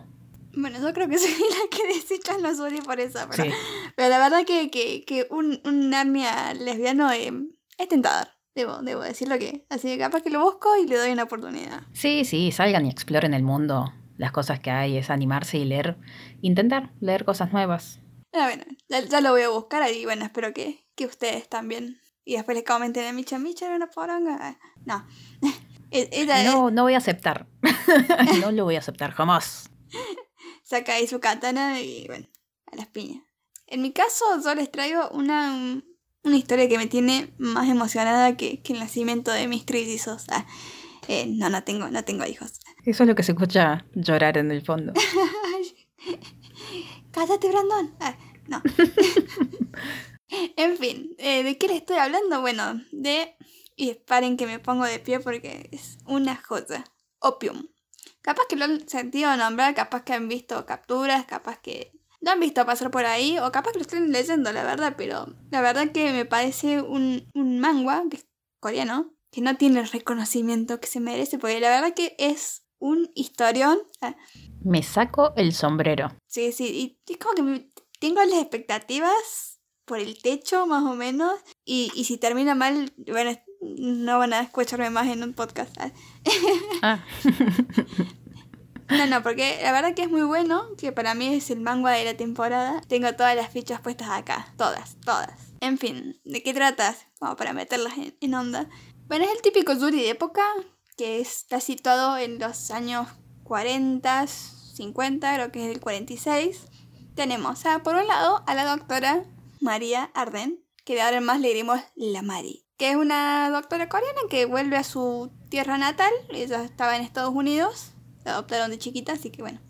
Bueno, yo creo que soy la que desechan los Uri por eso, pero, Sí. pero la verdad que, que, que un, un Narnia lesbiano eh, es tentador. Debo, debo decirlo que. Así que capaz que lo busco y le doy una oportunidad. Sí, sí, salgan y exploren el mundo. Las cosas que hay es animarse y leer, intentar leer cosas nuevas. Ah, bueno, ya, ya lo voy a buscar y bueno, espero que, que ustedes también. Y después les comenten a Micha, Micha era una poronga. Ah, No. E- Ella No, no voy a aceptar. no lo voy a aceptar jamás. saca ahí su katana y bueno, a las piñas. En mi caso, yo les traigo una, una historia que me tiene más emocionada que, que el nacimiento de mis trillizos. Ah, eh, no, no tengo, no tengo hijos. Eso es lo que se escucha llorar en el fondo. Cállate, Brandon. Ah, no. en fin, eh, ¿de qué le estoy hablando? Bueno, de... Y paren que me pongo de pie porque es una joya. Opium. Capaz que lo han sentido nombrar, capaz que han visto capturas, capaz que lo han visto pasar por ahí, o capaz que lo estén leyendo, la verdad, pero la verdad que me parece un, un manga, que es coreano, que no tiene el reconocimiento que se merece, porque la verdad que es un historión. Ah, Me saco el sombrero. Sí, sí, y es como que me- tengo las expectativas por el techo, más o menos, y, y si termina mal, bueno, no van a escucharme más en un podcast. Ah. Ah, No, no, porque la verdad que es muy bueno, que para mí es el manga de la temporada. Tengo todas las fichas puestas acá, todas, todas. En fin, ¿de qué tratas? Como para meterlas en, en onda. Bueno, es el típico Yuri de época, que está situado en los años 40, 50, creo que es el 46. Tenemos a, por un lado, a la doctora María Arden, que de ahora en más le diremos la Mari, que es una doctora coreana que vuelve a su tierra natal, ella estaba en Estados Unidos, la adoptaron de chiquita, así que bueno.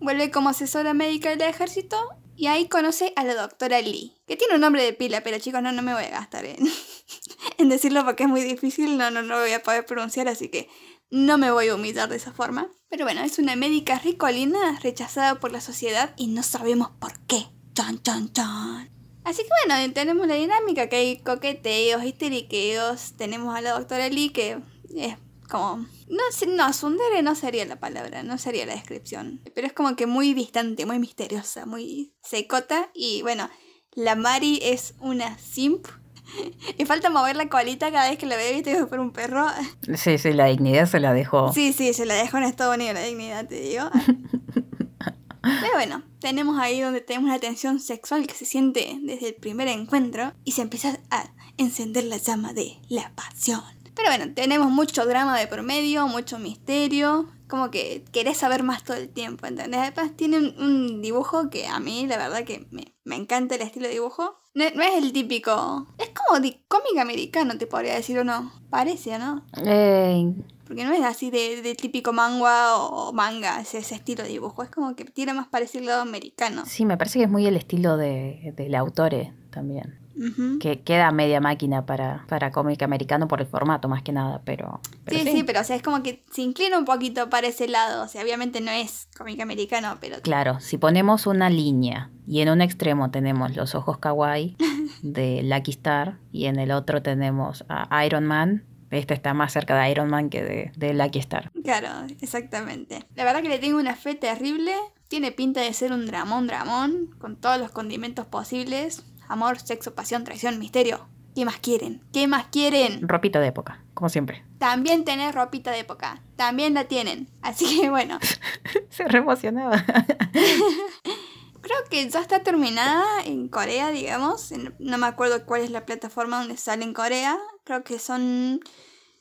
Vuelve como asesora médica del ejército y ahí conoce a la doctora Lee, que tiene un nombre de pila, pero chicos, no, no me voy a gastar en, en decirlo porque es muy difícil, no, no, no lo voy a poder pronunciar, así que no me voy a humillar de esa forma. Pero bueno, es una médica ricolina rechazada por la sociedad y no sabemos por qué. Chan, chan, chan. Así que bueno, tenemos la dinámica que hay coqueteos, histeriqueos. Tenemos a la doctora Lee que es como... No, no, Sundere no sería la palabra, no sería la descripción. Pero es como que muy distante, muy misteriosa, muy secota. Y bueno, la Mari es una simp. Y falta mover la colita cada vez que la ve, viste, como por un perro. sí, sí, la dignidad se la dejó. Sí, sí, se la dejó en Estados Unidos la dignidad, te digo. Pero bueno, tenemos ahí donde tenemos la tensión sexual que se siente desde el primer encuentro y se empieza a encender la llama de la pasión. Pero bueno, tenemos mucho drama de por medio, mucho misterio, como que querés saber más todo el tiempo, ¿entendés? Además tiene un, un dibujo que a mí la verdad que me, me encanta el estilo de dibujo. No, no es el típico... Es como de cómic americano, te podría decir o no. Parece, ¿no? Eh, Porque no es así de, de típico manga o manga, ese, ese estilo de dibujo. Es como que tira más parecido al lado americano. sí, me parece que es muy el estilo de, del autor eh, Que queda media máquina para, para cómic americano por el formato más que nada, pero... pero Sí, sí, pero o sea, es como que se inclina un poquito para ese lado. O sea, obviamente no es cómic americano, pero Claro, si ponemos una línea y en un extremo tenemos los ojos kawaii de Lucky Star y en el otro tenemos a Iron Man, este está más cerca de Iron Man que de, de Lucky Star. claro, exactamente. La verdad que le tengo una fe terrible. Tiene pinta de ser un dramón, dramón, con todos los condimentos posibles. Amor, sexo, pasión, traición, misterio. ¿Qué más quieren? ¿Qué más quieren? Ropita de época, como siempre. También tenés ropita de época. También la tienen. Así que bueno. Se re emocionaba. Creo que ya está terminada en Corea, digamos. No me acuerdo cuál es la plataforma donde sale en Corea. Creo que son,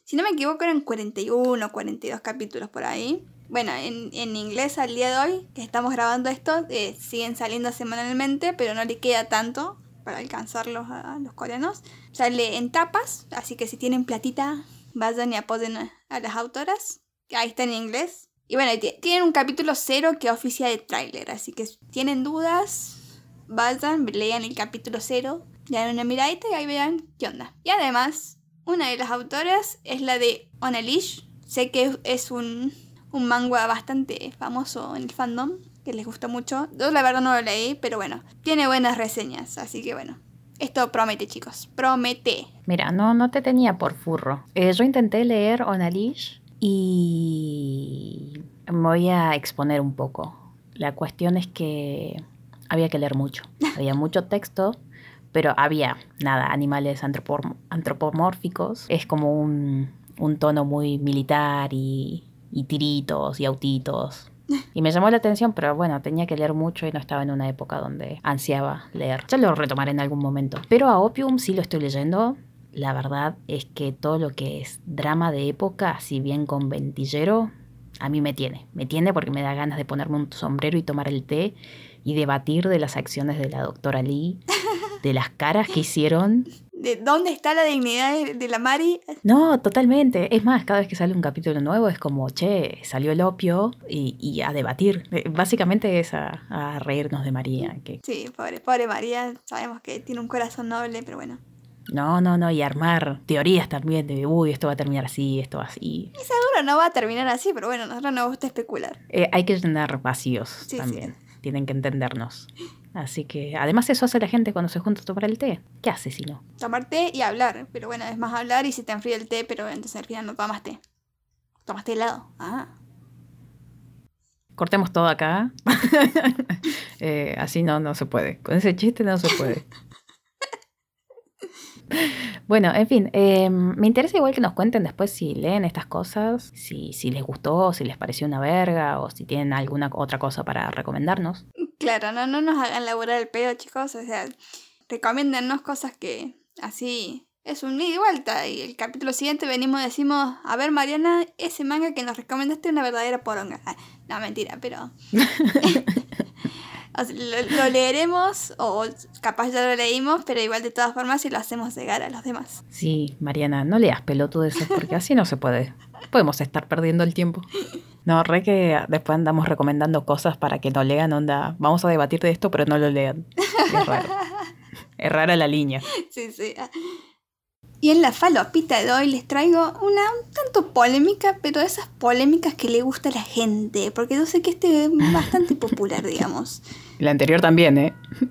si no me equivoco, eran 41 o 42 capítulos por ahí. Bueno, en, en inglés al día de hoy, que estamos grabando esto, eh, siguen saliendo semanalmente, pero no le queda tanto para alcanzarlos a, los coreanos. Sale en tapas, así que si tienen platita, vayan y apoyen a, las autoras. Ahí está en inglés. Y bueno, tienen un capítulo cero que oficia de tráiler, así que si tienen dudas, vayan, lean el capítulo cero, dan una miradita y ahí vean qué onda. Y además, una de las autoras es la de Onalish. Sé que es un, un manga bastante famoso en el fandom, que les gusta mucho. Yo la verdad no lo leí, pero bueno, tiene buenas reseñas, así que bueno. Esto promete, chicos, promete. Mira, no, no te tenía por furro. Eh, yo intenté leer Onalish y me voy a exponer un poco. La cuestión es que había que leer mucho. Había mucho texto, pero había, nada, animales antropomórficos. Es como un, un tono muy militar y, y tiritos y autitos. Y me llamó la atención, pero bueno, tenía que leer mucho y no estaba en una época donde ansiaba leer. Ya lo retomaré en algún momento. Pero a Opium sí lo estoy leyendo. La verdad es que todo lo que es drama de época, si bien con ventillero, a mí me tiene. Me tiene porque me da ganas de ponerme un sombrero y tomar el té y debatir de las acciones de la doctora Lee, de las caras que hicieron. ¿De dónde está la dignidad de, de la Mari? No, totalmente. Es más, cada vez que sale un capítulo nuevo es como, che, salió el opio y, y a debatir. Eh, Básicamente es a, a reírnos de María. Que, Sí, pobre, pobre María, sabemos que tiene un corazón noble, pero bueno. no, no, no, y armar teorías también de, uy, esto va a terminar así, esto va así. Y seguro no va a terminar así, pero bueno, a nosotros nos gusta especular. Eh, hay que llenar vacíos Sí, también. Tienen que entendernos. Así que, además, eso hace la gente cuando se junta a tomar el té. ¿Qué hace si no? Tomar té y hablar, pero bueno, es más hablar y se te enfría el té, pero entonces al final no tomas té. Tomaste helado. Ah. Cortemos todo acá. Eh, así no, no se puede. Con ese chiste no se puede. Bueno, en fin, eh, me interesa igual que nos cuenten después si leen estas cosas, si, si les gustó, si les pareció una verga o si tienen alguna otra cosa para recomendarnos. Claro, no, no nos hagan laburar el pedo, chicos. O sea, recomiéndennos cosas que así es un ida y vuelta. Y el capítulo siguiente venimos y decimos, a ver Mariana, ese manga que nos recomendaste es una verdadera poronga. Ah, no, mentira, pero... O sea, lo, lo leeremos o capaz ya lo leímos, pero igual de todas formas si lo hacemos llegar a los demás. Sí, Mariana, no leas pelotudeces porque así no se puede. Podemos estar perdiendo el tiempo. No, re que después andamos recomendando cosas para que no lean, onda, vamos a debatir de esto, pero no lo lean. Es raro. Es rara la línea. Sí, sí. Y en la falopita de hoy les traigo una un tanto polémica, pero esas polémicas que le gusta a la gente, porque yo sé que este es bastante popular, digamos. La anterior también, ¿eh?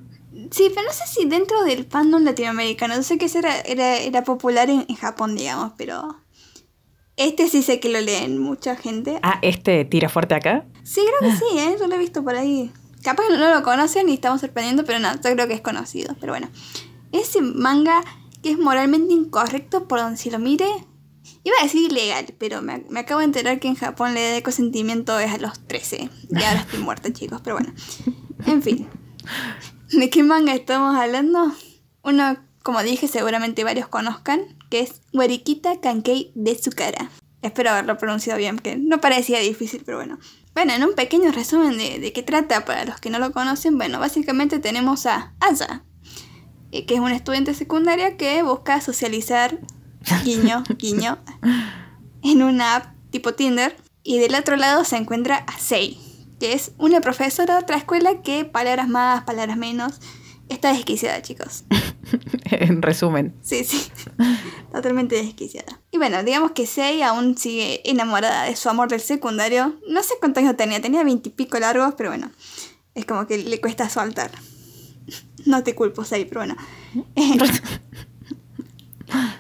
Sí, pero no sé si dentro del fandom latinoamericano, yo sé que ese era, era, era popular en, en Japón, digamos, pero este sí sé que lo leen mucha gente. Ah, este tira fuerte acá. Sí, creo que sí, ¿eh? yo lo he visto por ahí. Capaz que no lo conocen y estamos sorprendiendo, pero no, yo creo que es conocido. Pero bueno, ese manga que es moralmente incorrecto por donde se lo mire, iba a decir ilegal, pero me, me acabo de enterar que en Japón la edad de consentimiento es a los 13. Y ahora estoy muerta, chicos, pero bueno. En fin. ¿De qué manga estamos hablando? Uno, como dije, seguramente varios conozcan, que es Warikita Kankei de Tsukara. Espero haberlo pronunciado bien, que no parecía difícil, pero bueno. Bueno, en un pequeño resumen de, de qué trata para los que no lo conocen, bueno, básicamente tenemos a Aya, eh, que es una estudiante secundaria que busca socializar, guiño, guiño, en una app tipo Tinder. Y del otro lado se encuentra a Sei, que es una profesora de otra escuela que, palabras más, palabras menos, está desquiciada, chicos. en resumen. Sí, sí. Totalmente desquiciada. Y bueno, digamos que Sei aún sigue enamorada de su amor del secundario. No sé cuántos años tenía, tenía veintipico largos, pero bueno. Es como que le cuesta soltar. No te culpo, Sei, pero bueno.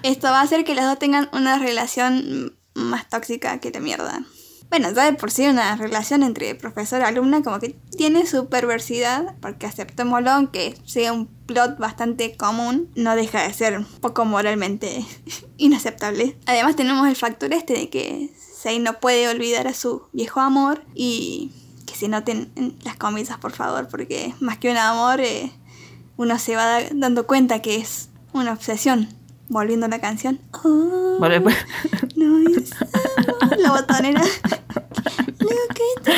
Esto va a hacer que los dos tengan una relación más tóxica que la mierda. Bueno, ya de por sí una relación entre profesor y alumna como que tiene su perversidad, porque aceptémoslo, aunque sea un plot bastante común, no deja de ser poco moralmente inaceptable. Además tenemos el factor este de que Sei no puede olvidar a su viejo amor y que se noten las comillas, por favor, porque más que un amor, eh, uno se va dando cuenta que es una obsesión. Volviendo a la canción. Oh, Vale, pues. no es. La botonera. Lo que te.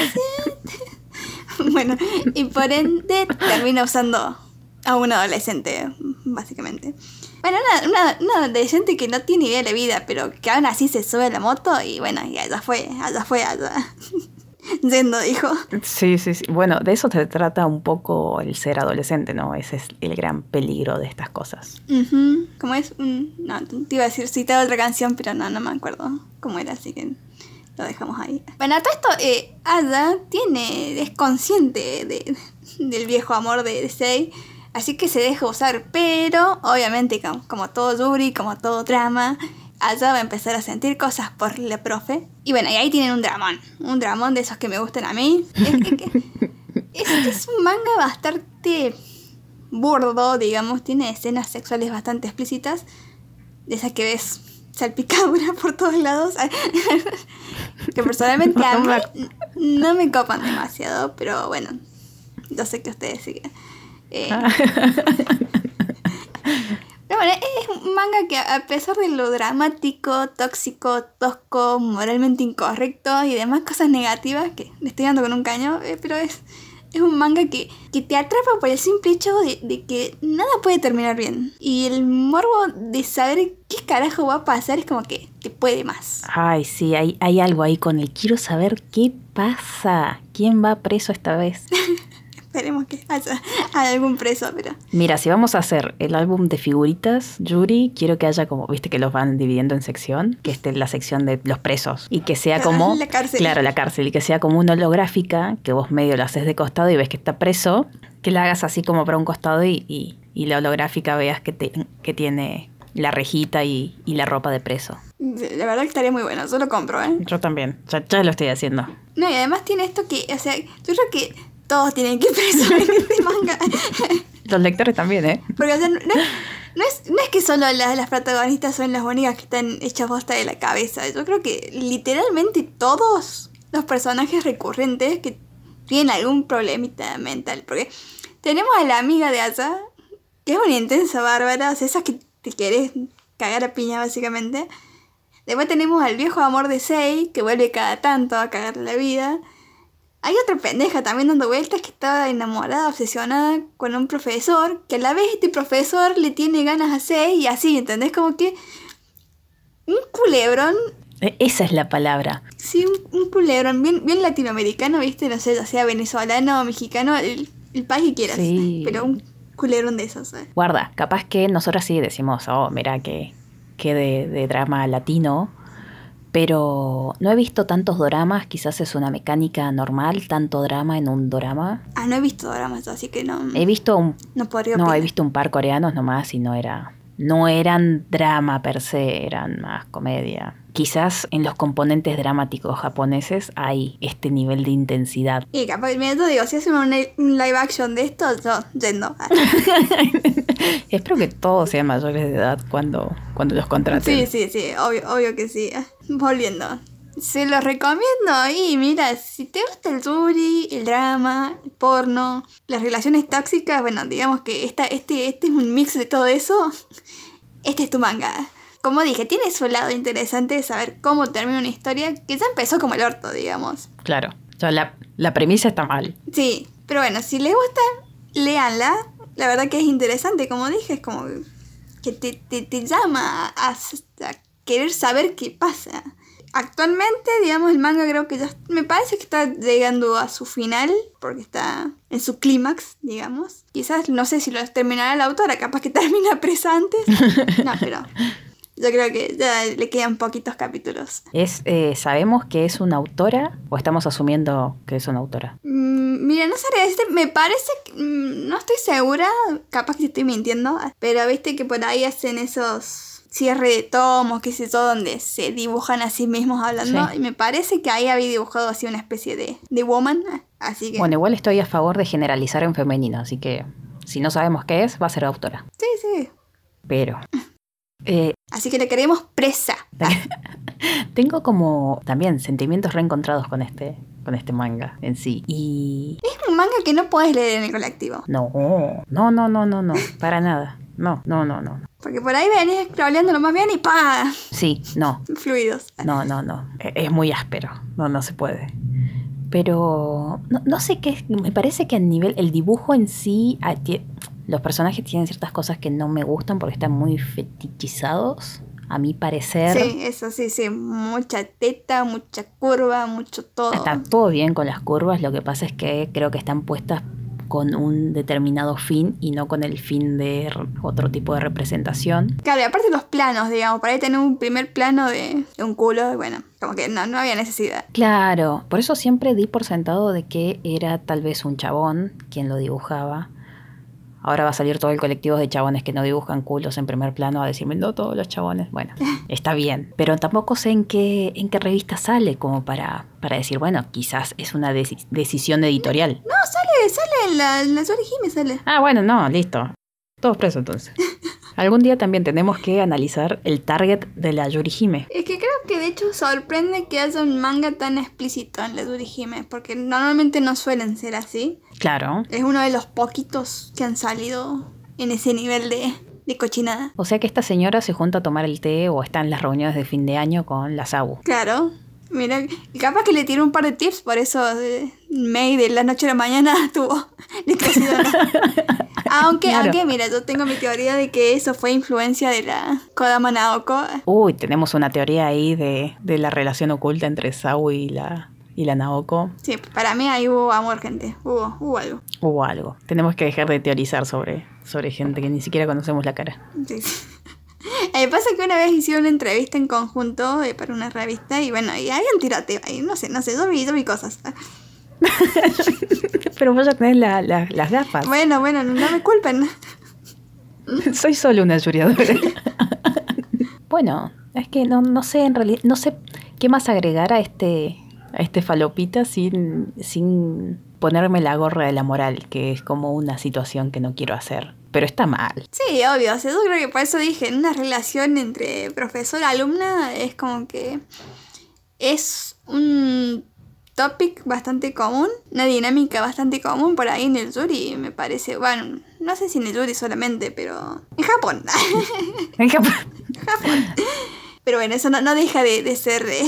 Bueno, y por ende termina usando a un adolescente, básicamente. Bueno, una, una, una adolescente que no tiene idea de vida, pero que aún así se sube a la moto y bueno, y allá fue, allá fue, allá. Yendo, dijo. Sí, sí, sí. Bueno, de eso se trata un poco el ser adolescente, ¿no? Ese es el gran peligro de estas cosas. Ujú. ¿Cómo es? Un- no, te iba a decir citar otra canción, pero no, no me acuerdo cómo era, así que lo dejamos ahí. Bueno, a todo esto, eh, Ada tiene, es consciente de, del viejo amor de, de Sei, así que se deja usar, pero obviamente como, como todo Yuri, como todo drama, Ada va a empezar a sentir cosas por la profe. Y bueno, y ahí tienen un dramón, un dramón de esos que me gustan a mí. Es, es que- es- es un manga bastante burdo, digamos, tiene escenas sexuales bastante explícitas, de esas que ves salpicadura por todos lados, que personalmente a No mí me- no me copan demasiado, pero bueno, yo sé que ustedes sí. que- eh, pero bueno, es un manga que a pesar de lo dramático, tóxico, tosco, moralmente incorrecto y demás cosas negativas, que le estoy dando con un caño, eh, pero es, es un manga que, que te atrapa por el simple hecho de, de que nada puede terminar bien. Y el morbo de saber qué carajo va a pasar es como que te puede más. Ay, sí, hay, hay algo ahí con el quiero saber qué pasa. ¿Quién va preso esta vez? Esperemos que haya, haya algún preso, pero... Mira, si vamos a hacer el álbum de figuritas, Yuri, quiero que haya como, viste que los van dividiendo en sección, que esté la sección de los presos y que sea Claro, como... la cárcel. Claro, la cárcel y que sea como una holográfica, que vos medio la haces de costado y ves que está preso, que la hagas así como para un costado y, y- y la holográfica veas que, te- que tiene la rejita y, y la ropa de preso. La verdad que estaría muy bueno, yo lo compro, ¿eh? Yo también, ya, ya lo estoy haciendo. No, y además tiene esto que, o sea, yo creo que todos tienen que ir presos en este manga. Los lectores también, ¿eh? Porque, o sea, no, no es, no es que solo las, las protagonistas son las únicas que están hechas bosta de la cabeza. Yo creo que literalmente todos los personajes recurrentes que tienen algún problemita mental. Porque tenemos a la amiga de Asa, que es una intensa bárbara, o sea, esas que te querés cagar a piña básicamente. Después tenemos al viejo amor de Sei, que vuelve cada tanto a cagar la vida. Hay otra pendeja también dando vueltas que está enamorada, obsesionada con un profesor, que a la vez este profesor le tiene ganas a Sei y así, ¿entendés? Como que un culebrón, E- Esa es la palabra. sí, un, un culebrón bien, bien latinoamericano, ¿viste? No sé, ya sea venezolano o mexicano, el, el país que quieras, Sí. pero un culebrón de esos, ¿sabes? Guarda, capaz que nosotras sí decimos, oh, mira que, que de, de drama latino, pero no he visto tantos doramas, quizás es una mecánica normal, tanto drama en un dorama. Ah, no he visto dramas, así que no, He visto un, no podría no, he visto un par coreanos nomás y no era, no eran drama per se, eran más comedia. Quizás en los componentes dramáticos japoneses hay este nivel de intensidad. Y capaz, mira, yo digo, si hacen un, live action de esto, yo yendo. Espero que todos sean mayores de edad cuando, cuando los contraten. Sí, sí, sí, obvio, obvio que sí. Volviendo. Se los recomiendo y mira, si te gusta el suri, el drama, el porno, las relaciones tóxicas, bueno, digamos que esta, este, este es un mix de todo eso. Este es tu manga. Como dije, tiene su lado interesante de saber cómo termina una historia que ya empezó como el orto, digamos. Claro, o sea, la, la premisa está mal. Sí, pero bueno, si les gusta, léanla. La verdad que es interesante, como dije, es como que te, te, te llama a, a querer saber qué pasa. Actualmente, digamos, el manga creo que ya me parece que está llegando a su final, porque está en su clímax, digamos. Quizás, no sé si lo terminará la autora, capaz que termina presa antes. No, pero yo creo que ya le quedan poquitos capítulos. Es, eh, ¿Sabemos que es una autora o estamos asumiendo que es una autora? Mm, Mira, no sabría decirte, me parece que, mm, no estoy segura, capaz que estoy mintiendo, pero viste que por ahí hacen esos cierre de tomos, qué sé yo, donde se dibujan a sí mismos hablando. Sí. Y me parece que ahí había dibujado así una especie de, de woman. Así que. Bueno, igual estoy a favor de generalizar en femenino, así que si no sabemos qué es, va a ser autora. Sí, sí. Pero eh, Así que le queremos presa. tengo como también sentimientos reencontrados con este, con este manga en sí. Y Es un manga que no puedes leer en el colectivo. no, no, no, no, no, no, para nada. No, no, no, no. Porque por ahí venís scrolleando lo más bien y ¡pa! Sí, no, Fluidos. no, no, no. E- Es muy áspero. No, no se puede. Pero no, no sé qué. es- Me parece que a nivel. El dibujo en sí. Los personajes tienen ciertas cosas que no me gustan porque están muy fetichizados. A mi parecer. Sí, eso sí, sí. Mucha teta, mucha curva, mucho todo. Está todo bien con las curvas. Lo que pasa es que creo que están puestas con un determinado fin y no con el fin de otro tipo de representación. Claro, y aparte los planos, digamos, para ahí tener un primer plano de, de un culo, bueno, como que no, no había necesidad. Claro, por eso siempre di por sentado de que era tal vez un chabón quien lo dibujaba. Ahora va a salir todo el colectivo de chabones que no dibujan culos en primer plano a decirme, no todos los chabones. Bueno, está bien. Pero tampoco sé en qué, en qué revista sale como para, para decir, bueno, quizás es una deci- decisión editorial. No, sale, sale en la, en la Sori Hime, sale. Ah, bueno, no, listo. Todos presos entonces. Algún día también tenemos que analizar el target de la Yurihime. Es que creo que de hecho sorprende que haya un manga tan explícito en la Sori Hime, porque normalmente no suelen ser así. Claro. Es uno de los poquitos que han salido en ese nivel de, de cochinada. O sea que esta señora se junta a tomar el té o está en las reuniones de fin de año con la Sabu. Claro. Mira, capaz que le tiró un par de tips, por eso de May de la noche a la mañana tuvo Aunque, Claro. aunque, mira, yo tengo mi teoría de que eso fue influencia de la Kodama Naoko. Uy, tenemos una teoría ahí de, de la relación oculta entre Sabu y la, y la Naoko. Sí, para mí ahí hubo amor, gente. Hubo, hubo algo. Hubo algo. Tenemos que dejar de teorizar sobre, sobre gente que ni siquiera conocemos la cara. Sí, Eh, pasa que una vez hicieron una entrevista en conjunto eh, para una revista y bueno, y había un tiroteo ahí, no sé, no sé, yo vi, yo vi cosas. Pero vos ya tenés la- la- las gafas. Bueno, bueno, no, me culpen. Soy solo una yuriadora. bueno, es que no, no sé en realidad, no sé qué más agregar a este, a este falopita sin, sin ponerme la gorra de la moral, que es como una situación que no quiero hacer. Pero está mal. Sí, obvio. O sea, yo creo que por eso dije, en una relación entre profesor y alumna es como que es un topic bastante común, una dinámica bastante común por ahí en el yuri, me parece. Bueno, no sé si en el yuri solamente, pero en Japón. pero bueno, eso no, no deja de, de ser eh,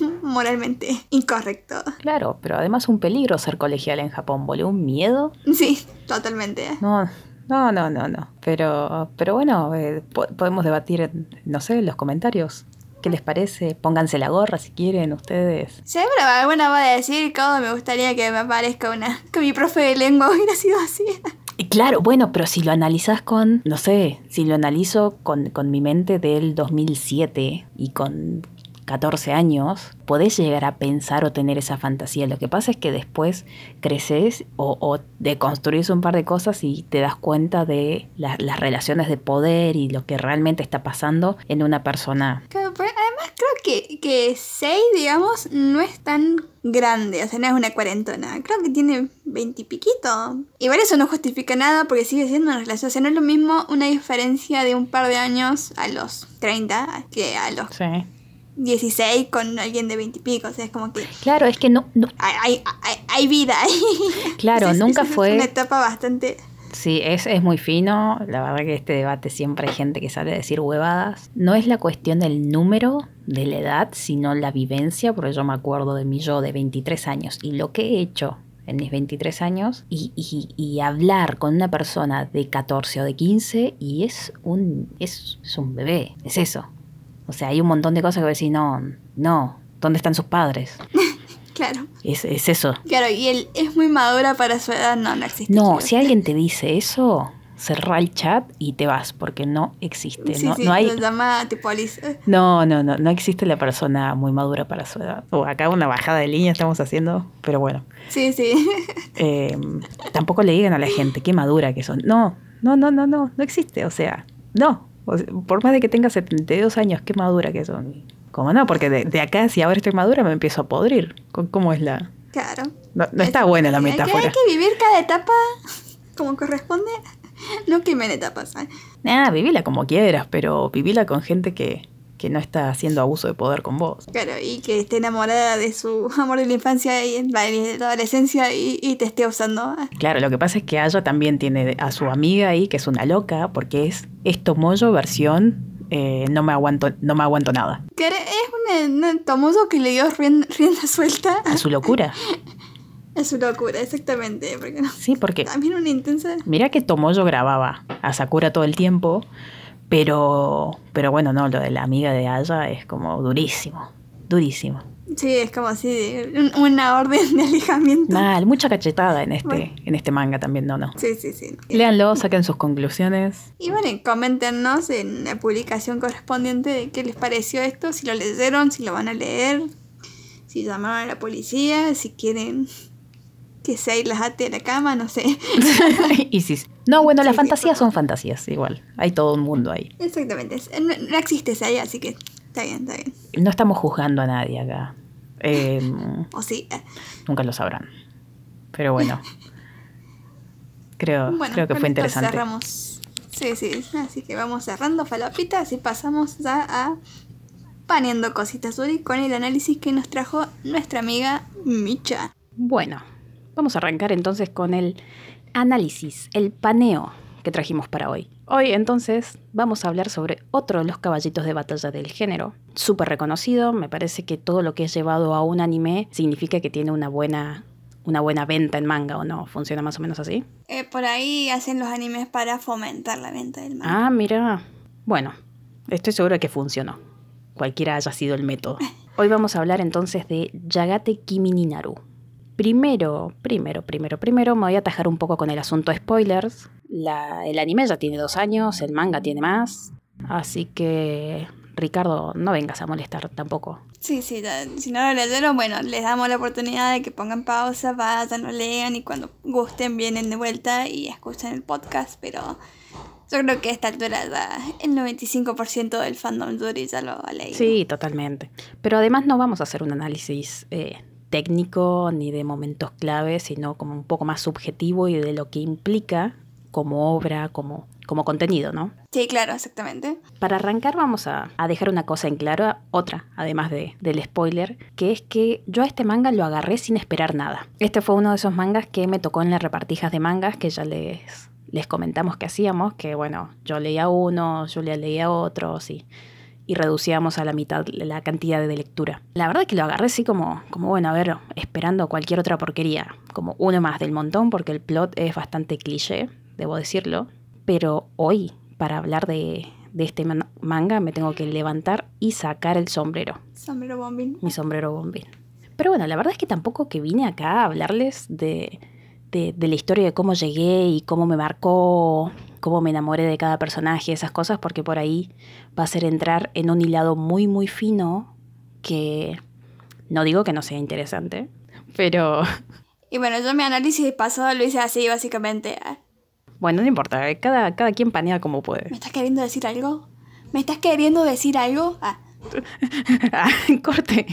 moralmente incorrecto. Claro, pero además un peligro ser colegial en Japón, boludo, un miedo. Sí, totalmente. No, no, no, no, no. Pero, pero bueno, eh, po- podemos debatir, no sé, en los comentarios. ¿Qué les parece? Pónganse la gorra si quieren ustedes. Seguro alguna va a decir cómo me gustaría que me aparezca una. que mi profe de lengua hubiera sido así. Y claro, bueno, pero si lo analizas con, no sé, si lo analizo con, con mi mente del 2007 y con 14 años, podés llegar a pensar o tener esa fantasía. Lo que pasa es que después creces o, o deconstruís un par de cosas y te das cuenta de la- las relaciones de poder y lo que realmente está pasando en una persona. Claro, pero además creo que, que Sei, digamos, no es tan grande, o sea, no es una cuarentona. Creo que tiene veintipiquito. Igual eso no justifica nada porque sigue siendo una relación. O sea, no es lo mismo una diferencia de un par de años a los 30 que a los Sí. 16 con alguien de veintipico. O sea, es como que Claro, es que no, no- hay, hay, vida ahí. Claro, Es- es- nunca es fue- una etapa bastante... Sí, es, es muy fino. La verdad que este debate siempre hay gente que sale a decir huevadas. No es la cuestión del número de la edad, sino la vivencia, porque yo me acuerdo de mi yo de 23 años y lo que he hecho en mis 23 años y, y- y hablar con una persona de 14 o de 15 y es un, es, es un bebé, es eso. O sea, hay un montón de cosas que voy a decir, no, no, ¿dónde están sus padres? Claro. Es, es eso. Claro, y él es muy madura para su edad, no, no existe. No, si alguien te dice eso, cerrá el chat y te vas, porque no existe. Sí, no, sí, no hay. lo llama tipo Alice. No, no, no, no existe la persona muy madura para su edad. O acá una bajada de línea estamos haciendo, pero bueno. Sí, sí. Eh, tampoco le digan a la gente qué madura que son. No, no, no, no, no, no existe. O sea, no, O sea, por más de que tenga 72 años, qué madura que son. ¿Cómo no? Porque de, de acá, si ahora estoy madura, me empiezo a podrir. ¿Cómo- ¿Cómo es la...? Claro. No, no está buena la Hay que- Hay metáfora. que vivir cada etapa como corresponde. No quemen etapas. ¿eh? Ah, vivila como quieras, pero vivila con gente que, que no está haciendo abuso de poder con vos. Claro, y que esté enamorada de su amor de la infancia y de la adolescencia y, y te esté usando. Claro, lo que pasa es que Aya también tiene a su amiga ahí, que es una loca, porque es esto mollo versión eh, no me aguanto, no me aguanto nada. Es un, un tomoso que le dio rien- rienda suelta A su locura. a su locura, exactamente. Porque no, Sí, porque también una intensa. Mira que Tomoyo grababa a Sakura todo el tiempo, pero, pero bueno, no, lo de la amiga de Aya es como durísimo, durísimo. Sí, es como así, una orden de alejamiento. Mal, mucha cachetada en este, Bueno. en este manga también, no, no. Sí, sí, sí. Léanlo, saquen sus conclusiones. Y bueno, coméntenos en la publicación correspondiente de qué les pareció esto, si lo leyeron, si lo van a leer, si llamaron a la policía, si quieren que se las ate a la cama, no sé. y si, no, bueno, Sí, las sí, fantasías son fantasías, igual. Hay todo un mundo ahí. Exactamente, no, no existe esa ahí, así que está bien, está bien. No estamos juzgando a nadie acá. Eh, O sí. eh. nunca lo sabrán. Pero bueno. Creo, Bueno, creo que fue interesante. Cerramos. Sí, sí, así que vamos cerrando falopitas y pasamos ya a paneando cositas Uri con el análisis que nos trajo nuestra amiga Micha. Bueno, vamos a arrancar entonces con el análisis, el paneo que trajimos para hoy. Hoy entonces vamos a hablar sobre otro de los caballitos de batalla del género, súper reconocido, me parece que todo lo que es llevado a un anime significa que tiene una buena, una buena venta en manga o no, funciona más o menos así. Eh, por ahí hacen los animes para fomentar la venta del manga. Ah, mira, bueno, estoy segura que funcionó, cualquiera haya sido el método. Hoy vamos a hablar entonces de Yagate Kimi ni Naru. Primero, primero, primero, primero, me voy a atajar un poco con el asunto spoilers. La- el anime ya tiene dos años, el manga tiene más. Así que, Ricardo, no vengas a molestar tampoco. Sí, sí, ya- si no lo leyeron, bueno, les damos la oportunidad de que pongan pausa, vayan, lo lean y cuando gusten vienen de vuelta y escuchan el podcast, pero yo creo que a esta altura ya el 95% del fandom Yuri ya lo ha leído. Sí, totalmente. Pero además no vamos a hacer un análisis eh, técnico ni de momentos clave, sino como un poco más subjetivo y de lo que implica como obra, como, como contenido, ¿no? Sí, claro, exactamente. Para arrancar vamos a, a dejar una cosa en claro, otra, además de, del spoiler, que es que yo a este manga lo agarré sin esperar nada. Este fue uno de esos mangas que me tocó en las repartijas de mangas que ya les, les comentamos que hacíamos, que bueno, yo leía uno, Julia leía otro, sí, y reducíamos a la mitad la cantidad de lectura. La verdad que lo agarré así como, como bueno, a ver, esperando cualquier otra porquería, como uno más del montón, porque el plot es bastante cliché, debo decirlo, pero hoy, para hablar de, de este man- manga, me tengo que levantar y sacar el sombrero, Sombrero bombín. mi sombrero bombín. Pero bueno, la verdad es que tampoco que vine acá a hablarles de, de, de la historia de cómo llegué y cómo me marcó, cómo me enamoré de cada personaje, esas cosas, porque por ahí va a ser entrar en un hilado muy, muy fino que no digo que no sea interesante, pero Y bueno, yo mi análisis pasado lo hice así, básicamente. Bueno, no importa, eh, cada, cada quien panea como puede. ¿Me estás queriendo decir algo? ¿Me estás queriendo decir algo? Ah, Ah, corte.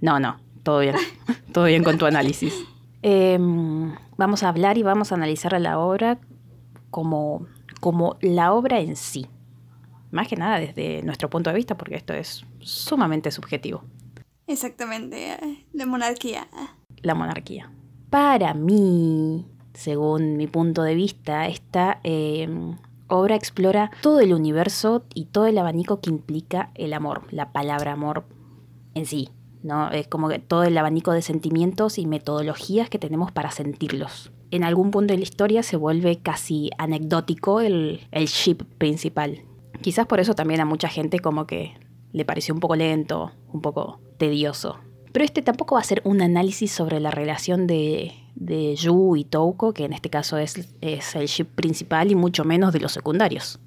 No, no, todo bien. Todo bien con tu análisis. Em, vamos a hablar y vamos a analizar la obra como, como la obra en sí. Más que nada desde nuestro punto de vista, porque esto es sumamente subjetivo. exactamente. ah, La monarquía. La monarquía. Para mí, según mi punto de vista, esta em, obra explora todo el universo y todo el abanico que implica el amor, la palabra amor en sí. ¿no? Es como que todo el abanico de sentimientos y metodologías que tenemos para sentirlos. En algún punto de la historia se vuelve casi anecdótico el, el ship principal. Quizás por eso también a mucha gente como que le pareció un poco lento, un poco tedioso. Pero este tampoco va a ser un análisis sobre la relación de, de Yu y Touko, que en este caso es, es el ship principal y mucho menos de los secundarios.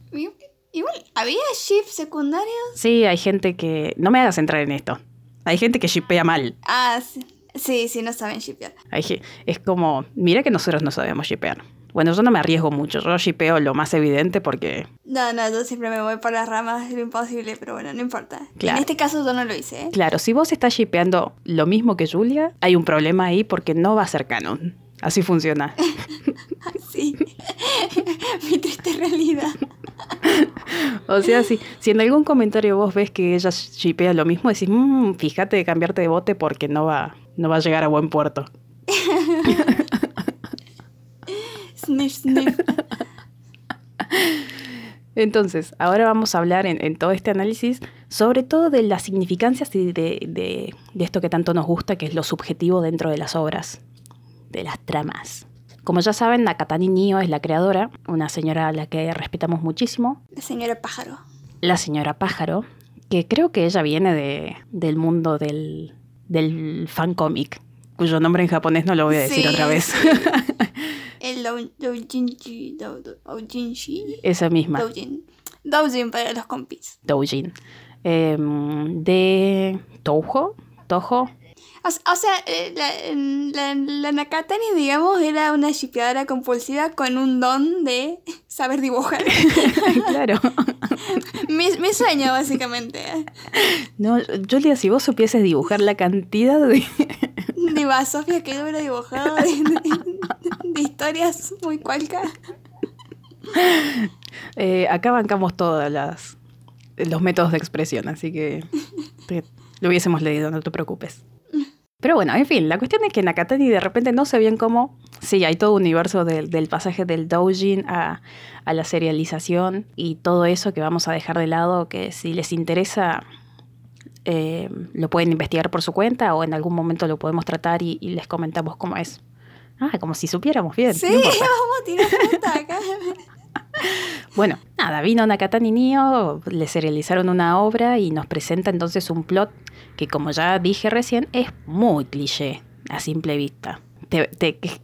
Igual, ¿había ships secundarios? Sí, hay gente que... No me hagas entrar en esto. Hay gente que shippea mal. Ah, sí, sí, sí, no saben shipear. Hay es como, mira que nosotros no sabemos shipear. Bueno, yo no me arriesgo mucho, yo shipeo lo más evidente porque... No, no, yo siempre me voy por las ramas de lo imposible, pero bueno, no importa. Claro. En este caso yo no lo hice, ¿eh? Claro, si vos estás shipeando lo mismo que Julia, hay un problema ahí porque no va a ser canon. Así funciona. Sí. Mi triste realidad. O sea, si, si en algún comentario vos ves que ella shipea lo mismo, decís, mmm, fíjate de cambiarte de bote porque no va, no va a llegar a buen puerto. Sniff, sniff. Entonces, ahora vamos a hablar en, en todo este análisis sobre todo de las significancias y de, de- de esto que tanto nos gusta, que es lo subjetivo dentro de las obras, de las tramas. Como ya saben, Nakatani Nio es la creadora, una señora a la que respetamos muchísimo, La señora pájaro. la señora Pájaro, que creo que ella viene de, del mundo del, del fan cómic, cuyo nombre en japonés no lo voy a decir Sí, otra vez. El doujinshi. doujinshi. Esa misma, Doujin. Doujin para los compis. Doujin. Em, de Toujo, Tojo, O, sea, eh, la, la, la Nakatani, digamos, era una shipeadora compulsiva con un don de saber dibujar. claro. mi, mi sueño, básicamente. No, Julia, si vos supieses dibujar la cantidad de... Digo, a Sofía que yo hubiera dibujado de, de- de historias muy cualcas. Eh, acá bancamos todas las los métodos de expresión, así que te- lo hubiésemos leído, no te preocupes. Pero bueno, en fin, la cuestión es que Nakatani de repente no sé bien cómo. Sí, hay todo un universo del, del pasaje del doujin a, a la serialización y todo eso que vamos a dejar de lado, que si les interesa eh, lo pueden investigar por su cuenta o en algún momento lo podemos tratar y, y les comentamos cómo es. Ah, como si supiéramos bien. Sí, no vamos a tirar fruta acá. Bueno, nada, vino Nakatani Nio, le serializaron una obra y nos presenta entonces un plot que, como ya dije recién, es muy cliché a simple vista.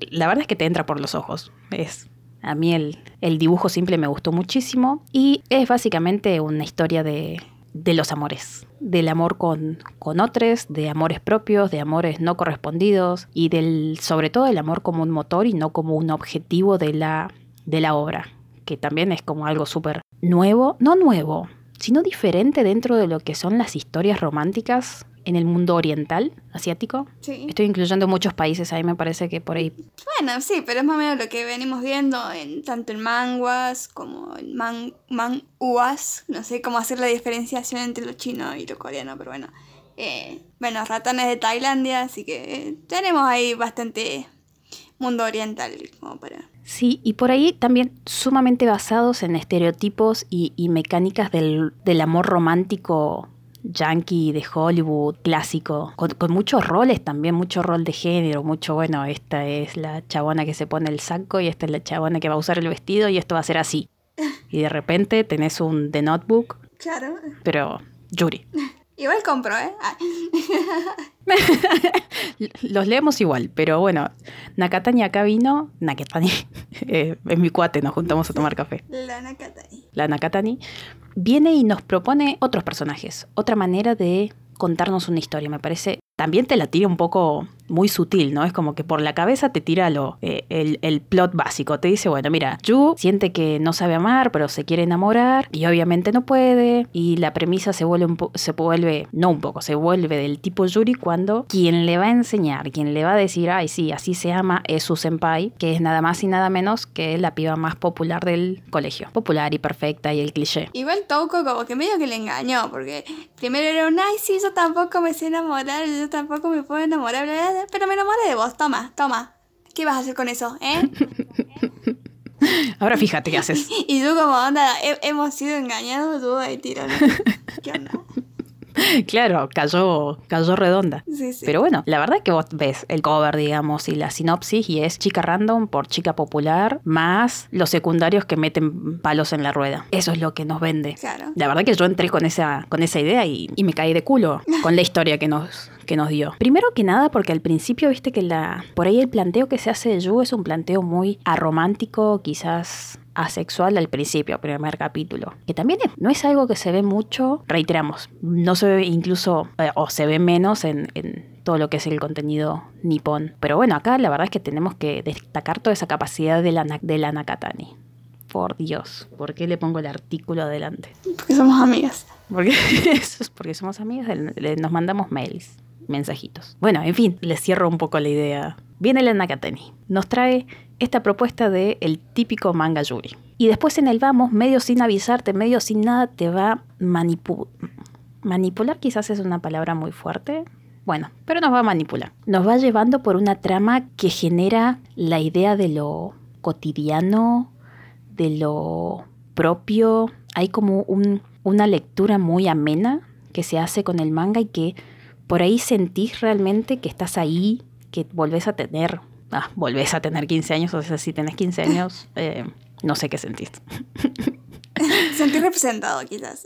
La verdad es que te entra por los ojos. Es, a mí el, el dibujo simple me gustó muchísimo y es básicamente una historia de, de los amores. Del amor con, con otros, de amores propios, de amores no correspondidos y del, sobre todo el amor como un motor y no como un objetivo de la, de la obra que también es como algo súper nuevo, no nuevo, sino diferente dentro de lo que son las historias románticas en el mundo oriental, asiático. Sí. Estoy incluyendo muchos países, ahí me parece que por ahí... Bueno, sí, pero es más o menos lo que venimos viendo en tanto en manguas como en man, manguas. No sé cómo hacer la diferenciación entre lo chino y lo coreano, pero bueno. Eh, bueno, ratones de Tailandia, así que eh, tenemos ahí bastante mundo oriental como para... Sí, y por ahí también sumamente basados en estereotipos y, y mecánicas del, del amor romántico yankee de Hollywood, clásico, con, con muchos roles también, mucho rol de género, mucho, bueno, esta es la chabona que se pone el saco y esta es la chabona que va a usar el vestido y esto va a ser así. Y de repente tenés un The Notebook, Claro. pero Yuri. Igual compro, ¿eh? Los leemos igual, pero bueno, Nakatani acá vino, Nakatani, eh, es mi cuate, nos juntamos a tomar café. la Nakatani. la Nakatani, viene y nos propone otros personajes, otra manera de contarnos una historia. Me parece, también te la tira un poco muy sutil, ¿no? Es como que por la cabeza te tira lo, eh, el, plot básico. Te dice, bueno, mira, Yu siente que no sabe amar, pero se quiere enamorar y obviamente no puede. Y la premisa se vuelve, un se vuelve, no un poco, se vuelve del tipo Yuri cuando quien le va a enseñar, quien le va a decir, ay, sí, así se ama, es su senpai, que es nada más y nada menos que la piba más popular del colegio. Popular y perfecta y el cliché. Igual Touko como que medio que le engañó, porque primero era un, ay, sí, yo tampoco me sé enamorar, yo tampoco me puedo enamorar, bla, bla, bla, pero me enamoré de vos, toma, toma. ¿Qué vas a hacer con eso, eh? Ahora fíjate qué haces. Y tú como, onda, he- hemos sido engañados, tú ahí tiro. ¿Qué onda? Claro, cayó, cayó redonda. Sí, sí. Pero bueno, la verdad que vos ves el cover, digamos, y la sinopsis y es chica random por chica popular, más los secundarios que meten palos en la rueda. Eso es lo que nos vende. Claro. La verdad que yo entré con esa, con esa idea y, y me caí de culo con la historia que nos, que nos dio. Primero que nada, porque al principio viste que la. Por ahí el planteo que se hace de Yu es un planteo muy aromántico, quizás asexual al principio, primer capítulo. Que también es- no es algo que se ve mucho, reiteramos, no se ve incluso, eh, o se ve menos en. en todo lo que es el contenido nipón. Pero bueno, acá la verdad es que tenemos que destacar toda esa capacidad de la, de la Nakatani. Por Dios, ¿por qué le pongo el artículo adelante? Porque somos amigas. Porque, porque somos amigas, nos mandamos mails, mensajitos. Bueno, en fin, les cierro un poco la idea. Viene la Nakatani, nos trae esta propuesta de el típico manga yuri. Y después en el vamos, medio sin avisarte, medio sin nada, te va manipu manipular, quizás es una palabra muy fuerte. Bueno, pero nos va a manipular. Nos va llevando por una trama que genera la idea de lo cotidiano, de lo propio. Hay como una lectura muy amena que se hace con el manga y que por ahí sentís realmente que estás ahí, que volvés a tener, ah, volvés a tener 15 años, o sea, si tenés 15 años, eh, no sé qué sentís. Sentir representado, quizás.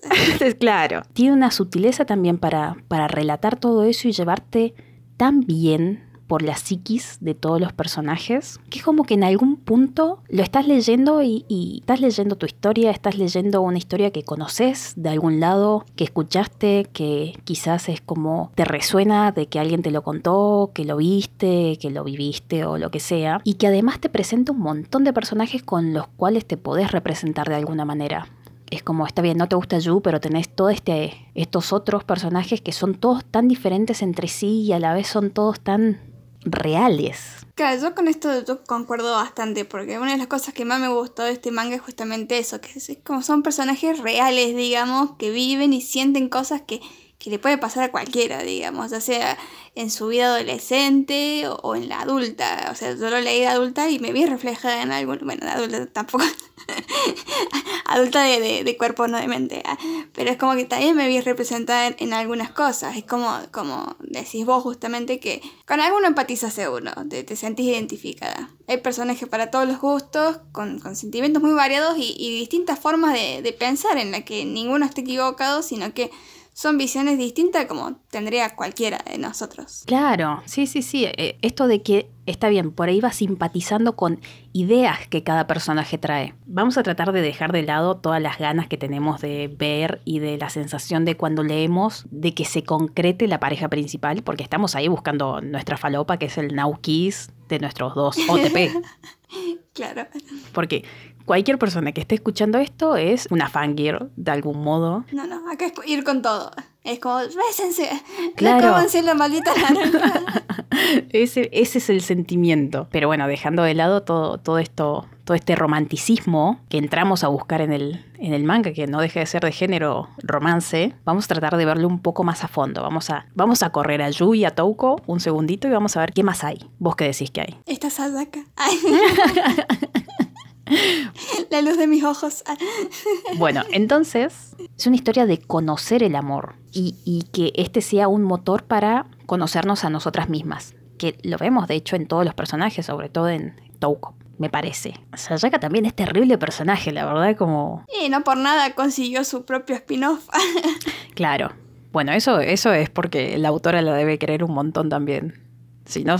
claro. Tiene una sutileza también para, para relatar todo eso y llevarte tan bien por la psiquis de todos los personajes, que es como que en algún punto lo estás leyendo y, estás leyendo tu historia, estás leyendo una historia que conoces de algún lado, que escuchaste, que quizás es como te resuena de que alguien te lo contó, que lo viste, que lo viviste o lo que sea, y que además te presenta un montón de personajes con los cuales te podés representar de alguna manera. Es como, está bien, no te gusta Yu, pero tenés todos este, estos otros personajes que son todos tan diferentes entre sí y a la vez son todos tan reales. Claro, yo con esto yo concuerdo bastante, porque una de las cosas que más me gustó de este manga es justamente eso, que es como son personajes reales, digamos, que viven y sienten cosas que, que le puede pasar a cualquiera, digamos, ya sea en su vida adolescente o, en la adulta. O sea, yo lo leí de adulta y me vi reflejada en algún. Bueno, de adulta tampoco. adulta de, de, cuerpo, no de mente. Ah, pero es como que también me vi representada en, algunas cosas. Es como, como decís vos justamente que con alguno empatizas seguro, te, te sentís identificada. Hay personajes para todos los gustos, con, con sentimientos muy variados y, y distintas formas de, de pensar en la que ninguno esté equivocado, sino que son visiones distintas como tendría cualquiera de nosotros. Claro, sí, sí, sí. Eh, esto de que está bien, por ahí va simpatizando con ideas que cada personaje trae. Vamos a tratar de dejar de lado todas las ganas que tenemos de ver y de la sensación de cuando leemos de que se concrete la pareja principal, porque estamos ahí buscando nuestra falopa, que es el now kiss de nuestros dos OTP. claro. Porque cualquier persona que esté escuchando esto es una fangirl de algún modo. No, no, acá es ir con todo. Es como, bésense, claro. la maldita ese, ese es el sentimiento. Pero bueno, dejando de lado todo, todo esto, todo este romanticismo que entramos a buscar en el, en el manga, que no deja de ser de género romance, vamos a tratar de verlo un poco más a fondo. Vamos a, vamos a correr a Yu y a Touko un segundito y vamos a ver qué más hay. ¿Vos qué decís que hay? Esta Sadaka. La luz de mis ojos. bueno, entonces es una historia de conocer el amor y, que este sea un motor para conocernos a nosotras mismas. Que lo vemos de hecho en todos los personajes, sobre todo en Touko me parece. Sayaka también es terrible personaje, la verdad, como... Y no por nada consiguió su propio spin-off. claro. Bueno, eso, eso es porque la autora la debe querer un montón también. Si no,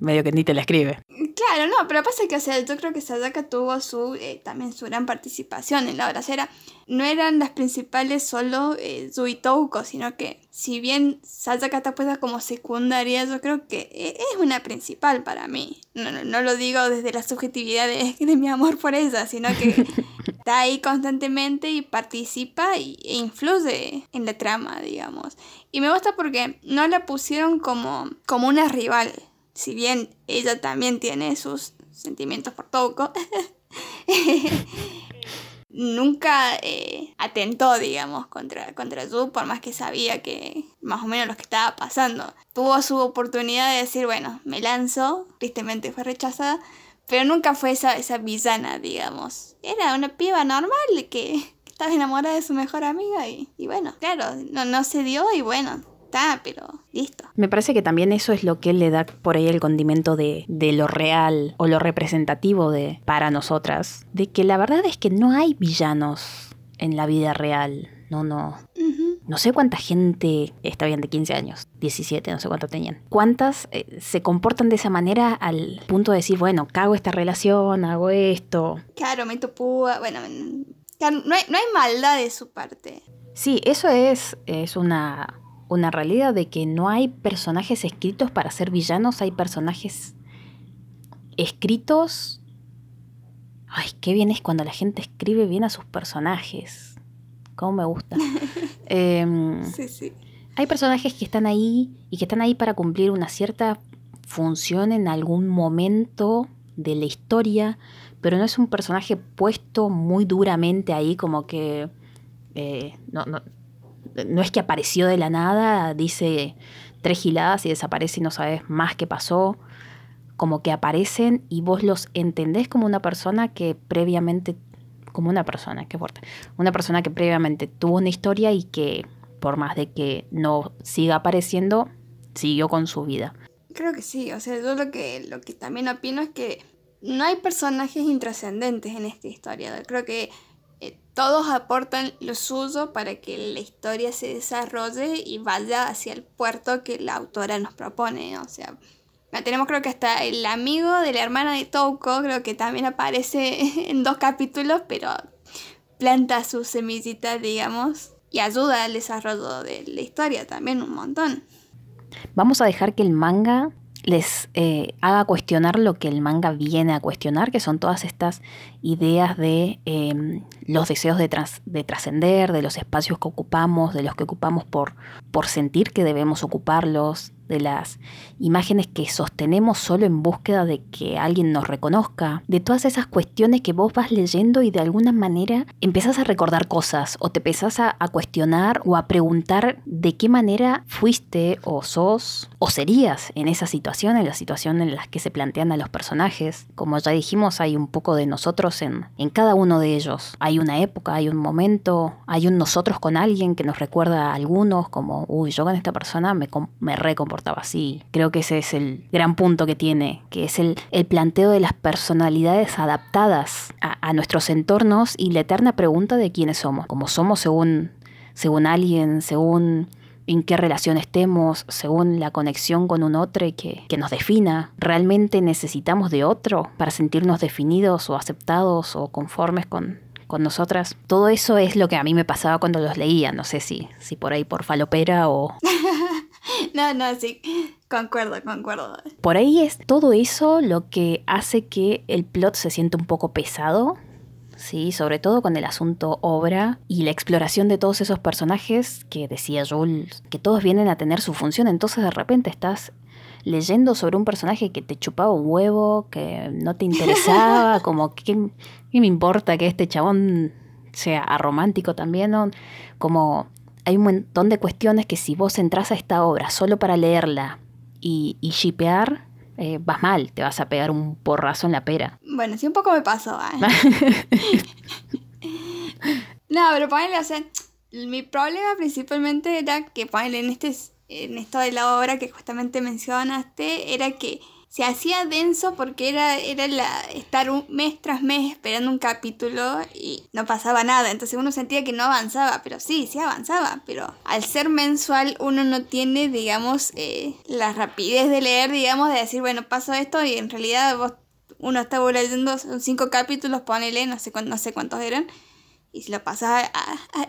medio que ni te la escribe. Claro, no, pero pasa que, o sea, yo creo que Sadaka tuvo su, eh, también su gran participación en la sea, no eran las principales solo eh, Touko, sino que si bien Sadaka está puesta como secundaria, yo creo que eh, es una principal para mí. No, no, lo digo desde la subjetividad de, de, mi amor por ella, sino que está ahí constantemente y participa y, e influye en la trama, digamos. Y me gusta porque no la pusieron como, como una rival si bien ella también tiene sus sentimientos por Touko, nunca eh, atentó, digamos, contra, contra Yu, por más que sabía que más o menos lo que estaba pasando. Tuvo su oportunidad de decir, bueno, me lanzo, tristemente fue rechazada, pero nunca fue esa, esa villana, digamos. Era una piba normal que estaba enamorada de su mejor amiga y, y bueno, claro, no, no se dio y bueno, pero listo. Me parece que también eso es lo que le da por ahí el condimento de, de lo real o lo representativo de para nosotras. De que la verdad es que no hay villanos en la vida real. No, no. No sé cuánta gente, está bien de 15 años, 17, no sé cuánto tenían. ¿Cuántas eh, se comportan de esa manera al punto de decir, bueno, cago esta relación, hago esto? Claro, me púa, bueno, no hay, no hay maldad de su parte. Sí, eso es, es una una realidad de que no hay personajes escritos para ser villanos, hay personajes escritos... Ay, qué bien es cuando la gente escribe bien a sus personajes. Cómo me gusta. Em, Sí, sí. hay personajes que están ahí y que están ahí para cumplir una cierta función en algún momento de la historia, pero no es un personaje puesto muy duramente ahí como que eh, no, no, no es que apareció de la nada, dice tres giladas y desaparece y no sabes más qué pasó, como que aparecen y vos los entendés como una persona que previamente, como una persona, qué fuerte, una persona que previamente tuvo una historia y que por más de que no siga apareciendo, siguió con su vida. Creo que sí, o sea, yo lo que, lo que también opino es que no hay personajes intrascendentes en esta historia. Creo que eh, todos aportan lo suyo para que la historia se desarrolle y vaya hacia el puerto que la autora nos propone. O sea, tenemos creo que hasta el amigo de la hermana de Touko, creo que también aparece en dos capítulos, pero planta su semillita, digamos, y ayuda al desarrollo de la historia también un montón. Vamos a dejar que el manga les eh, haga cuestionar lo que el manga viene a cuestionar, que son todas estas ideas de eh, los deseos de, tras- de trascender, de los espacios que ocupamos, de los que ocupamos por, por sentir que debemos ocuparlos, de las imágenes que sostenemos solo en búsqueda de que alguien nos reconozca, de todas esas cuestiones que vos vas leyendo y de alguna manera empezás a recordar cosas o te empezás a, cuestionar o a preguntar de qué manera fuiste o sos o serías en esa situación, en la situación en la que se plantean a los personajes. Como ya dijimos, hay un poco de nosotros en, en cada uno de ellos. Hay una época, hay un momento, hay un nosotros con alguien que nos recuerda a algunos, como, uy, yo con esta persona me, me recomportaba así. Creo que ese es el gran punto que tiene, que es el, el planteo de las personalidades adaptadas a, a nuestros entornos y la eterna pregunta de quiénes somos. Como somos según, según alguien, según en qué relación estemos, según la conexión con un otro que, que nos defina. ¿Realmente necesitamos de otro para sentirnos definidos o aceptados o conformes con, con nosotras? Todo eso es lo que a mí me pasaba cuando los leía. No sé si, si por ahí por falopera o, No, no, sí, concuerdo, concuerdo. Por ahí es todo eso lo que hace que el plot se sienta un poco pesado, sí, sobre todo con el asunto obra y la exploración de todos esos personajes que decía Jules, que todos vienen a tener su función, entonces de repente estás leyendo sobre un personaje que te chupaba un huevo, que no te interesaba, como ¿qué me importa que este chabón sea aromántico también, ¿no? Como hay un montón de cuestiones que si vos entras a esta obra solo para leerla y, y shipear, eh, vas mal, te vas a pegar un porrazo en la pera. Bueno, sí, un poco me pasó. ¿eh? no, pero ponele, o sea, mi problema principalmente era que ponele en, este, en esto de la obra que justamente mencionaste, era que se hacía denso porque era, era estar mes tras mes esperando un capítulo y no pasaba nada. Entonces uno sentía que no avanzaba, pero sí, sí avanzaba. Pero al ser mensual uno no tiene, digamos, eh, la rapidez de leer, digamos, de decir, bueno, pasó esto y en realidad vos, uno estaba leyendo cinco capítulos, ponele, no sé, no sé cuántos eran. Y si lo pasas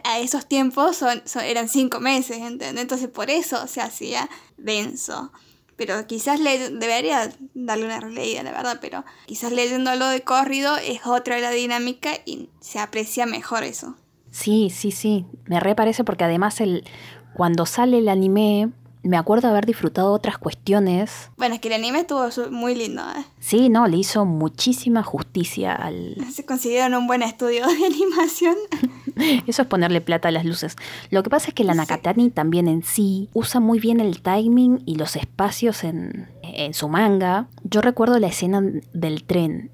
a esos tiempos, son, son- eran cinco meses, ¿entendés? Entonces por eso se hacía denso. Pero quizás le debería darle una releída, la verdad, pero quizás leyéndolo de corrido es otra la dinámica y se aprecia mejor eso. Sí, sí, sí, me reparece porque además el, cuando sale el anime, me acuerdo haber disfrutado otras cuestiones. Bueno, es que el anime estuvo muy lindo, ¿eh? Sí, no, le hizo muchísima justicia al, Se consideran un buen estudio de animación. Eso es ponerle plata a las luces. Lo que pasa es que la Sí. Nakatani también en sí usa muy bien el timing y los espacios en, en su manga. Yo recuerdo la escena del tren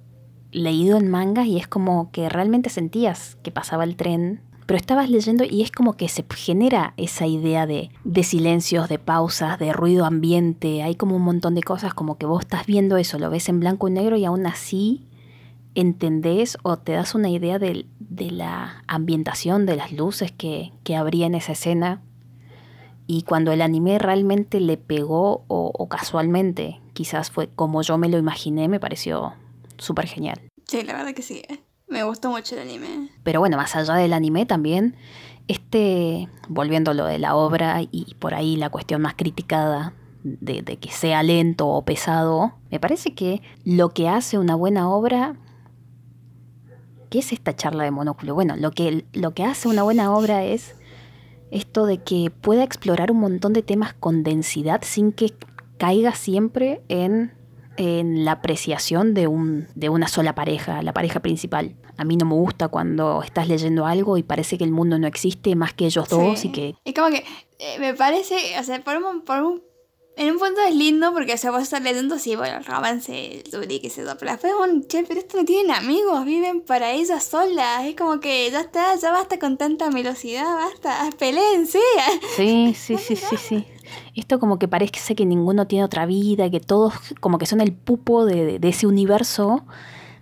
leído en manga y es como que realmente sentías que pasaba el tren. Pero estabas leyendo y es como que se genera esa idea de, de silencios, de pausas, de ruido ambiente. Hay como un montón de cosas como que vos estás viendo eso, lo ves en blanco y negro y aún así entendés o te das una idea de, de la ambientación, de las luces que, que habría en esa escena. Y cuando el anime realmente le pegó o, o casualmente, quizás fue como yo me lo imaginé, me pareció súper genial. Sí, la verdad que sí. ¿eh? Me gustó mucho el anime. Pero bueno, más allá del anime también, es este, volviendo a lo de la obra y por ahí la cuestión más criticada de, de, que sea lento o pesado, me parece que lo que hace una buena obra, ¿qué es esta charla de monóculo? Bueno, lo que, lo que hace una buena obra es esto de que pueda explorar un montón de temas con densidad sin que caiga siempre en, en la apreciación de, un, de una sola pareja, la pareja principal. A mí no me gusta cuando estás leyendo algo y parece que el mundo no existe más que ellos dos y que... Es como que eh, me parece, o sea, por un, por un en un punto es lindo porque, o sea, vos estás leyendo, sí, bueno, el romance, el Zuri, que se pero después un che, pero esto no tienen amigos, viven para ellas solas, es como que ya está, ya basta con tanta velocidad, basta, peleense. Sí, sí, sí, sí, sí. Esto como que parece que ninguno tiene otra vida, que todos como que son el pupo de, de ese universo,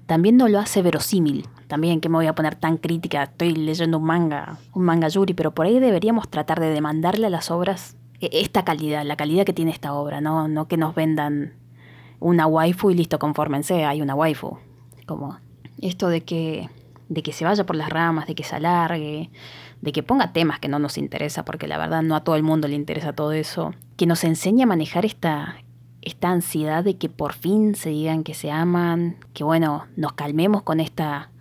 también no lo hace verosímil. También que me voy a poner tan crítica, estoy leyendo un manga, un manga Yuri, pero por ahí deberíamos tratar de demandarle a las obras e, esta calidad, la calidad que tiene esta obra, no, no que nos vendan una waifu y listo, confórmense, hay una waifu. Como esto de que, de que se vaya por las ramas, de que se alargue, de que ponga temas que no nos interesa, porque la verdad no a todo el mundo le interesa todo eso, que nos enseñe a manejar esta, esta ansiedad de que por fin se digan que se aman, que bueno, nos calmemos con esta,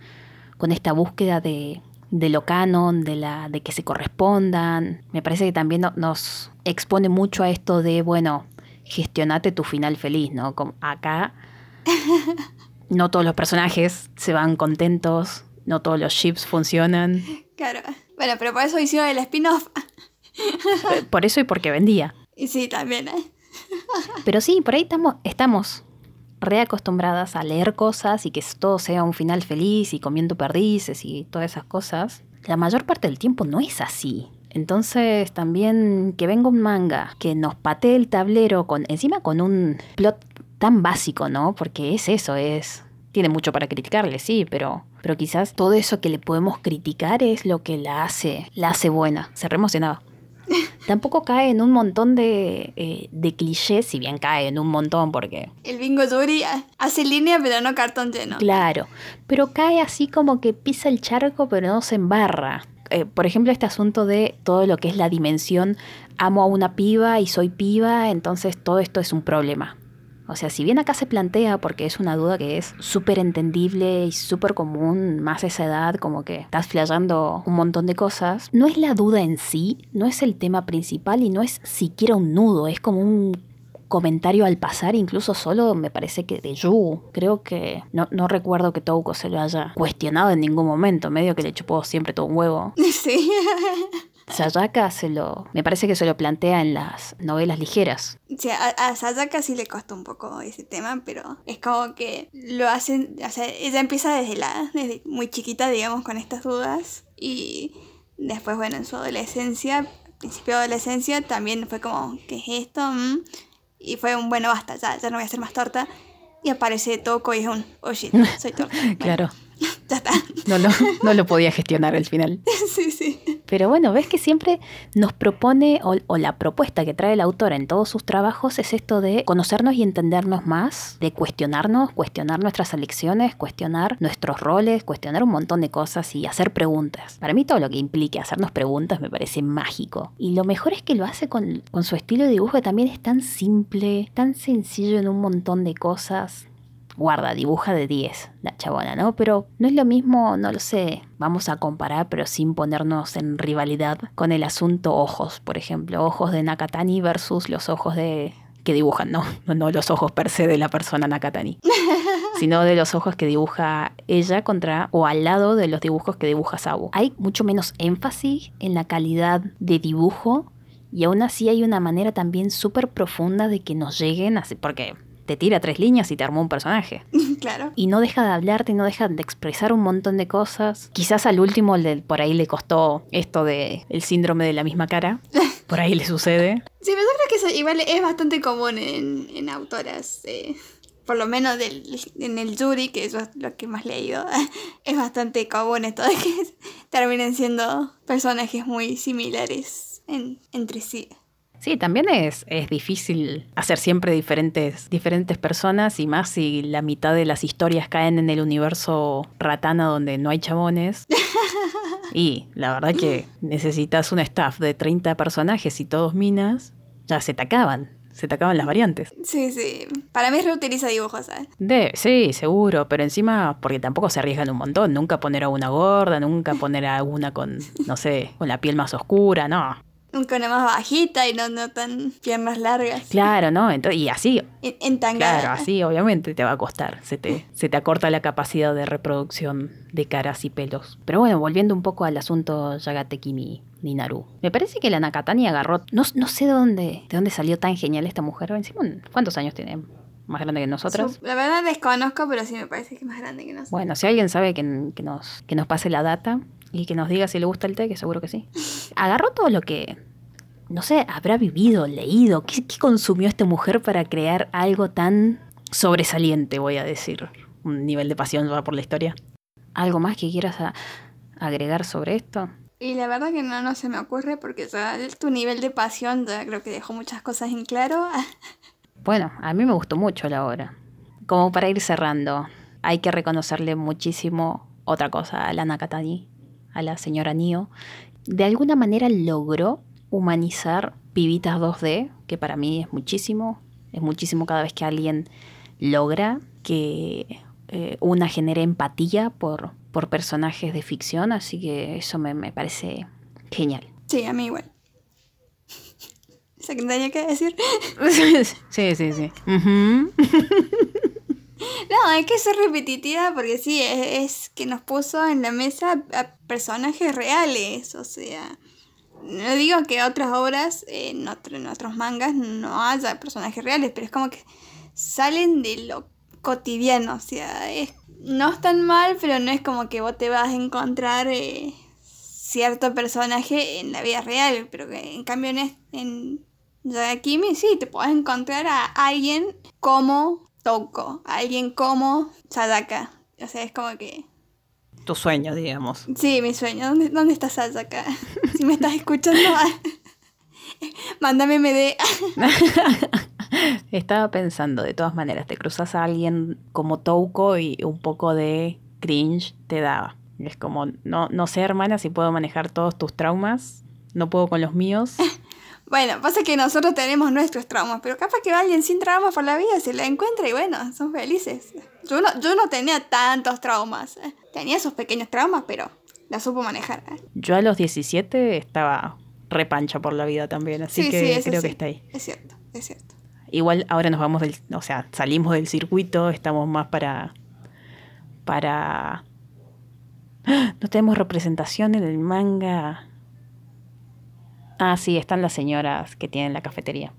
con esta búsqueda de, de lo canon, de, la, de que se correspondan. Me parece que también nos expone mucho a esto de, bueno, gestionate tu final feliz, ¿no? Como acá no todos los personajes se van contentos, no todos los ships funcionan. Claro. Bueno, pero por eso hicieron el spin-off. por eso y porque vendía. Y sí, también, ¿eh? Pero sí, por ahí estamos, estamos reacostumbradas a leer cosas y que todo sea un final feliz y comiendo perdices y todas esas cosas, la mayor parte del tiempo no es así. Entonces también que venga un manga que nos patee el tablero con encima con un plot tan básico, ¿no? Porque es eso, es tiene mucho para criticarle, sí, pero pero quizás todo eso que le podemos criticar es lo que la hace la hace buena. Se re emocionaba. Tampoco cae en un montón de, eh, de clichés, si bien cae en un montón porque... El bingo Yuri hace línea pero no cartón lleno. Claro, pero cae así como que pisa el charco pero no se embarra. Eh, por ejemplo, este asunto de todo lo que es la dimensión, amo a una piba y soy piba, entonces todo esto es un problema. O sea, si bien acá se plantea, porque es una duda que es súper entendible y súper común, más esa edad, como que estás flayando un montón de cosas, no es la duda en sí, no es el tema principal y no es siquiera un nudo, es como un comentario al pasar, incluso solo me parece que de Yu. Creo que no, no recuerdo que Touko se lo haya cuestionado en ningún momento, medio que le chupó siempre todo un huevo. Sí. Sayaka se lo. Me parece que se lo plantea en las novelas ligeras. Sí, a, Sayaka sí le costó un poco ese tema, pero es como que lo hacen. O sea, ella empieza desde la. desde muy chiquita, digamos, con estas dudas. Y después, bueno, en su adolescencia, principio de adolescencia, también fue como, ¿qué es esto? Mm. Y fue un bueno, basta, ya, ya no voy a hacer más torta. Y aparece Toko y es un, oye, oh, soy torta. claro. Ya está. No lo, no lo podía gestionar al final. sí, sí. Pero bueno, ves que siempre nos propone, o, la propuesta que trae el autor en todos sus trabajos es esto de conocernos y entendernos más, de cuestionarnos, cuestionar nuestras elecciones, cuestionar nuestros roles, cuestionar un montón de cosas y hacer preguntas. Para mí todo lo que implique hacernos preguntas me parece mágico. Y lo mejor es que lo hace con, con su estilo de dibujo que también es tan simple, tan sencillo en un montón de cosas guarda, dibuja de 10 la chabona, ¿no? Pero no es lo mismo, no lo sé, vamos a comparar, pero sin ponernos en rivalidad con el asunto ojos, por ejemplo, ojos de Nakatani versus los ojos de que dibujan, no, no los ojos per se de la persona Nakatani, sino de los ojos que dibuja ella contra o al lado de los dibujos que dibuja Sabu. Hay mucho menos énfasis en la calidad de dibujo y aún así hay una manera también súper profunda de que nos lleguen, así, porque te tira tres líneas y te armó un personaje. Claro. Y no deja de hablarte no deja de expresar un montón de cosas. Quizás al último por ahí le costó esto de el síndrome de la misma cara. Por ahí le sucede. Sí, pero yo creo que eso igual es bastante común en, autoras. Eh, por lo menos en el Yuri, que es lo que más leído, es bastante común esto de que terminen siendo personajes muy similares entre sí. Sí, también es, es difícil hacer siempre diferentes, diferentes personas y más si la mitad de las historias caen en el universo ratana donde no hay chabones. Y la verdad que necesitas un staff de 30 personajes y todos minas, ya se te acaban. Se te acaban las variantes. Sí, sí. Para mí reutiliza dibujos, ¿sabes? De, sí, seguro, pero encima, porque tampoco se arriesgan un montón. Nunca poner a una gorda, nunca poner a una con, no sé, con la piel más oscura, no. Nunca una más bajita y no, no tan piernas largas. Claro, ¿no? Entonces, y así, En, entangada. claro, así obviamente te va a costar. Se te, se te acorta la capacidad de reproducción de caras y pelos. Pero bueno, volviendo un poco al asunto Yagatekimi Ninaru. Me parece que la Nakatani agarró. No, no sé de dónde, de dónde salió tan genial esta mujer. Encima, ¿cuántos años tiene? Más grande que nosotros. La verdad desconozco, pero sí me parece que es más grande que nosotros. Bueno, si alguien sabe que, que nos, que nos pase la data y que nos diga si le gusta el té, que seguro que sí. Agarró todo lo que, no sé, habrá vivido, leído. ¿Qué, qué consumió esta mujer para crear algo tan sobresaliente, voy a decir? Un nivel de pasión va por la historia. ¿Algo más que quieras agregar sobre esto? Y la verdad que no, no se me ocurre porque ya tu nivel de pasión ya creo que dejó muchas cosas en claro. Bueno, a mí me gustó mucho la obra. Como para ir cerrando, hay que reconocerle muchísimo otra cosa a la Nakatani, a la señora Nio. De alguna manera logró humanizar pibitas 2D, que para mí es muchísimo. Es muchísimo cada vez que alguien logra que eh, una genere empatía por, por personajes de ficción, así que eso me, me parece genial. Sí, a mí igual. Que tenía que decir. sí, sí, sí. Ujú. No, hay que ser repetitiva porque sí, es, es que nos puso en la mesa a personajes reales. O sea, no digo que otras obras, eh, en, otro- en otros mangas, no haya personajes reales, pero es como que salen de lo cotidiano. O sea, es, no están mal, pero no es como que vos te vas a encontrar eh, cierto personaje en la vida real. Pero que en cambio en, es- en Yagakimi sí, te puedes encontrar a alguien como Touko, a alguien como Sadaka. O sea, es como que... Tu sueño, digamos. Sí, mi sueño. ¿Dónde, dónde está Sadaka? Si me estás escuchando, mándame MD. Estaba pensando, de todas maneras, te cruzas a alguien como Touko y un poco de cringe te daba. Es como, no, no sé, hermana, si puedo manejar todos tus traumas. No puedo con los míos. Bueno, pasa que nosotros tenemos nuestros traumas, pero capaz que alguien sin traumas por la vida se la encuentra y bueno, son felices. Yo no, yo no tenía tantos traumas. Tenía esos pequeños traumas, pero la supo manejar. Yo a los 17 estaba repancha por la vida también, así Sí, que sí, creo sí. que está ahí. Es cierto, es cierto. Igual ahora nos vamos del, o sea, salimos del circuito, estamos más para, para, no tenemos representación en el manga. Ah, sí, están las señoras que tienen la cafetería.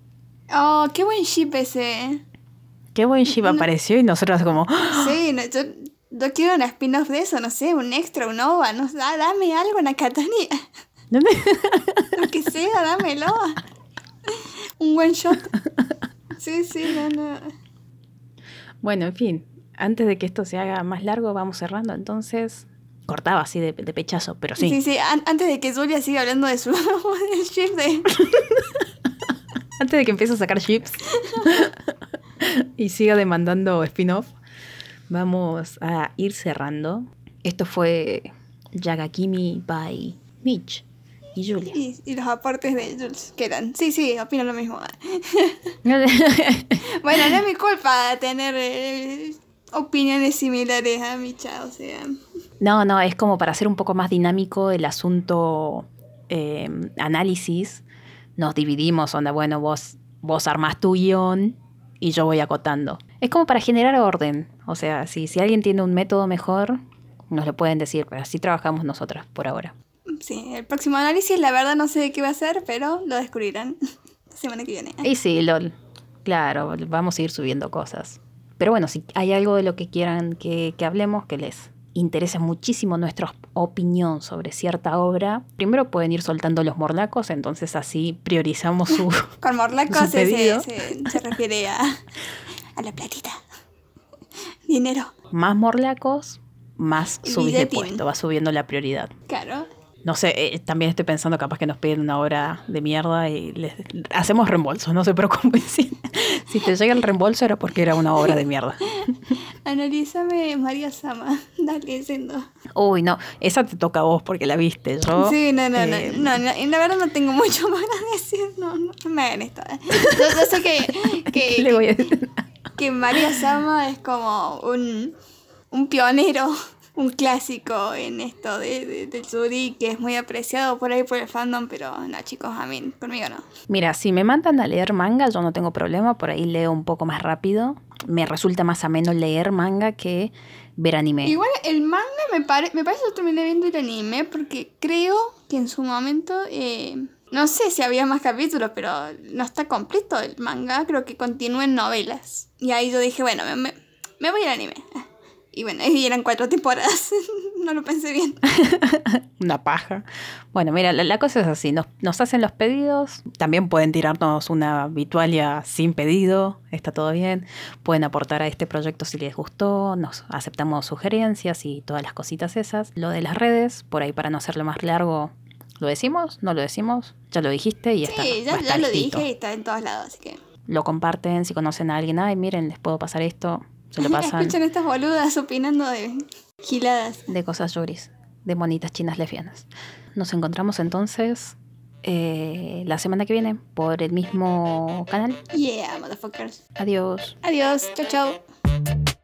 Oh, qué buen ship ese. Qué buen Shiva apareció y nosotros como, ¡Ah! Sí, no, yo, yo quiero una spin-off de eso, no sé, un extra, un OVA, no ah, dame algo, Nakatani. ¿dónde? Lo que sea, dámelo. Un one shot. Sí, sí, no, no. Bueno, en fin, antes de que esto se haga más largo, vamos cerrando. Entonces, cortaba así de, de pechazo, pero sí. Sí, sí, an- antes de que Julia siga hablando de su de... Antes de que empiece a sacar chips y siga demandando spin-off, vamos a ir cerrando. Esto fue Yagakimi by Mitch y Julia. Y, y los aportes de Jules, que eran... Sí, sí, opino lo mismo. Bueno, no es mi culpa tener eh, opiniones similares a Micha, o sea... No, no, es como para hacer un poco más dinámico el asunto eh, análisis. Nos dividimos, onda, bueno, vos, vos armás tu guion y yo voy acotando. Es como para generar orden. O sea, si, si alguien tiene un método mejor, nos lo pueden decir, pero así trabajamos nosotras por ahora. Sí, el próximo análisis, la verdad no sé qué va a ser, pero lo descubrirán la semana que viene. Y sí, LOL. Claro, vamos a ir subiendo cosas. Pero bueno, si hay algo de lo que quieran que, que hablemos, que les interese muchísimo nuestra opinión sobre cierta obra, primero pueden ir soltando los morlacos, entonces así priorizamos su... Con Morlaco Su se, se, pedido. se- se refiere a, a la platita. Dinero, más morlacos, más subís de puesto, va subiendo la prioridad. claro. No sé, eh, también estoy pensando capaz que nos piden una hora de mierda y les hacemos reembolso, no se preocupen. Si, si te llega el reembolso era porque era una hora de mierda. Analízame María Sama. Dale, siendo. Uy, no, esa te toca a vos porque la viste. Yo, Sí, no, no, eh, no, no, no, La verdad no tengo mucho para decir. No, no, no me hagan esto. eh. Yo, yo sé que, ¿Qué le que, voy a decir? que María Sama es como un, un pionero, un clásico en esto de, de- del suri que es muy apreciado por ahí por el fandom, pero no, chicos, a mí, conmigo no. Mira, si me mandan a leer manga, yo no tengo problema, por ahí leo un poco más rápido. Me resulta más ameno leer manga que ver anime. Igual el manga me, pare- me parece que terminé viendo el anime porque creo que en su momento, eh, no sé si había más capítulos, pero no está completo el manga, creo que continúa en novelas. Y ahí yo dije, bueno, me, me- me voy al anime. Y bueno, y eran cuatro temporadas, no lo pensé bien. Una paja. Bueno, mira, la, la cosa es así. Nos, nos hacen los pedidos. También pueden tirarnos una vitualia sin pedido. Está todo bien. Pueden aportar a este proyecto si les gustó. Nos aceptamos sugerencias y todas las cositas esas. Lo de las redes, por ahí para no hacerlo más largo. ¿Lo decimos? ¿No lo decimos? Ya lo dijiste y está. Sí, ya, lo dije y está en todos lados, así que... Lo comparten. Si conocen a alguien, ay, miren, les puedo pasar esto. Se lo pasan. Escuchan estas boludas opinando de giladas. de cosas yuris, de monitas chinas lesbianas. Nos encontramos entonces eh, la semana que viene por el mismo canal. Yeah, motherfuckers. Adiós. Adiós, chau chau.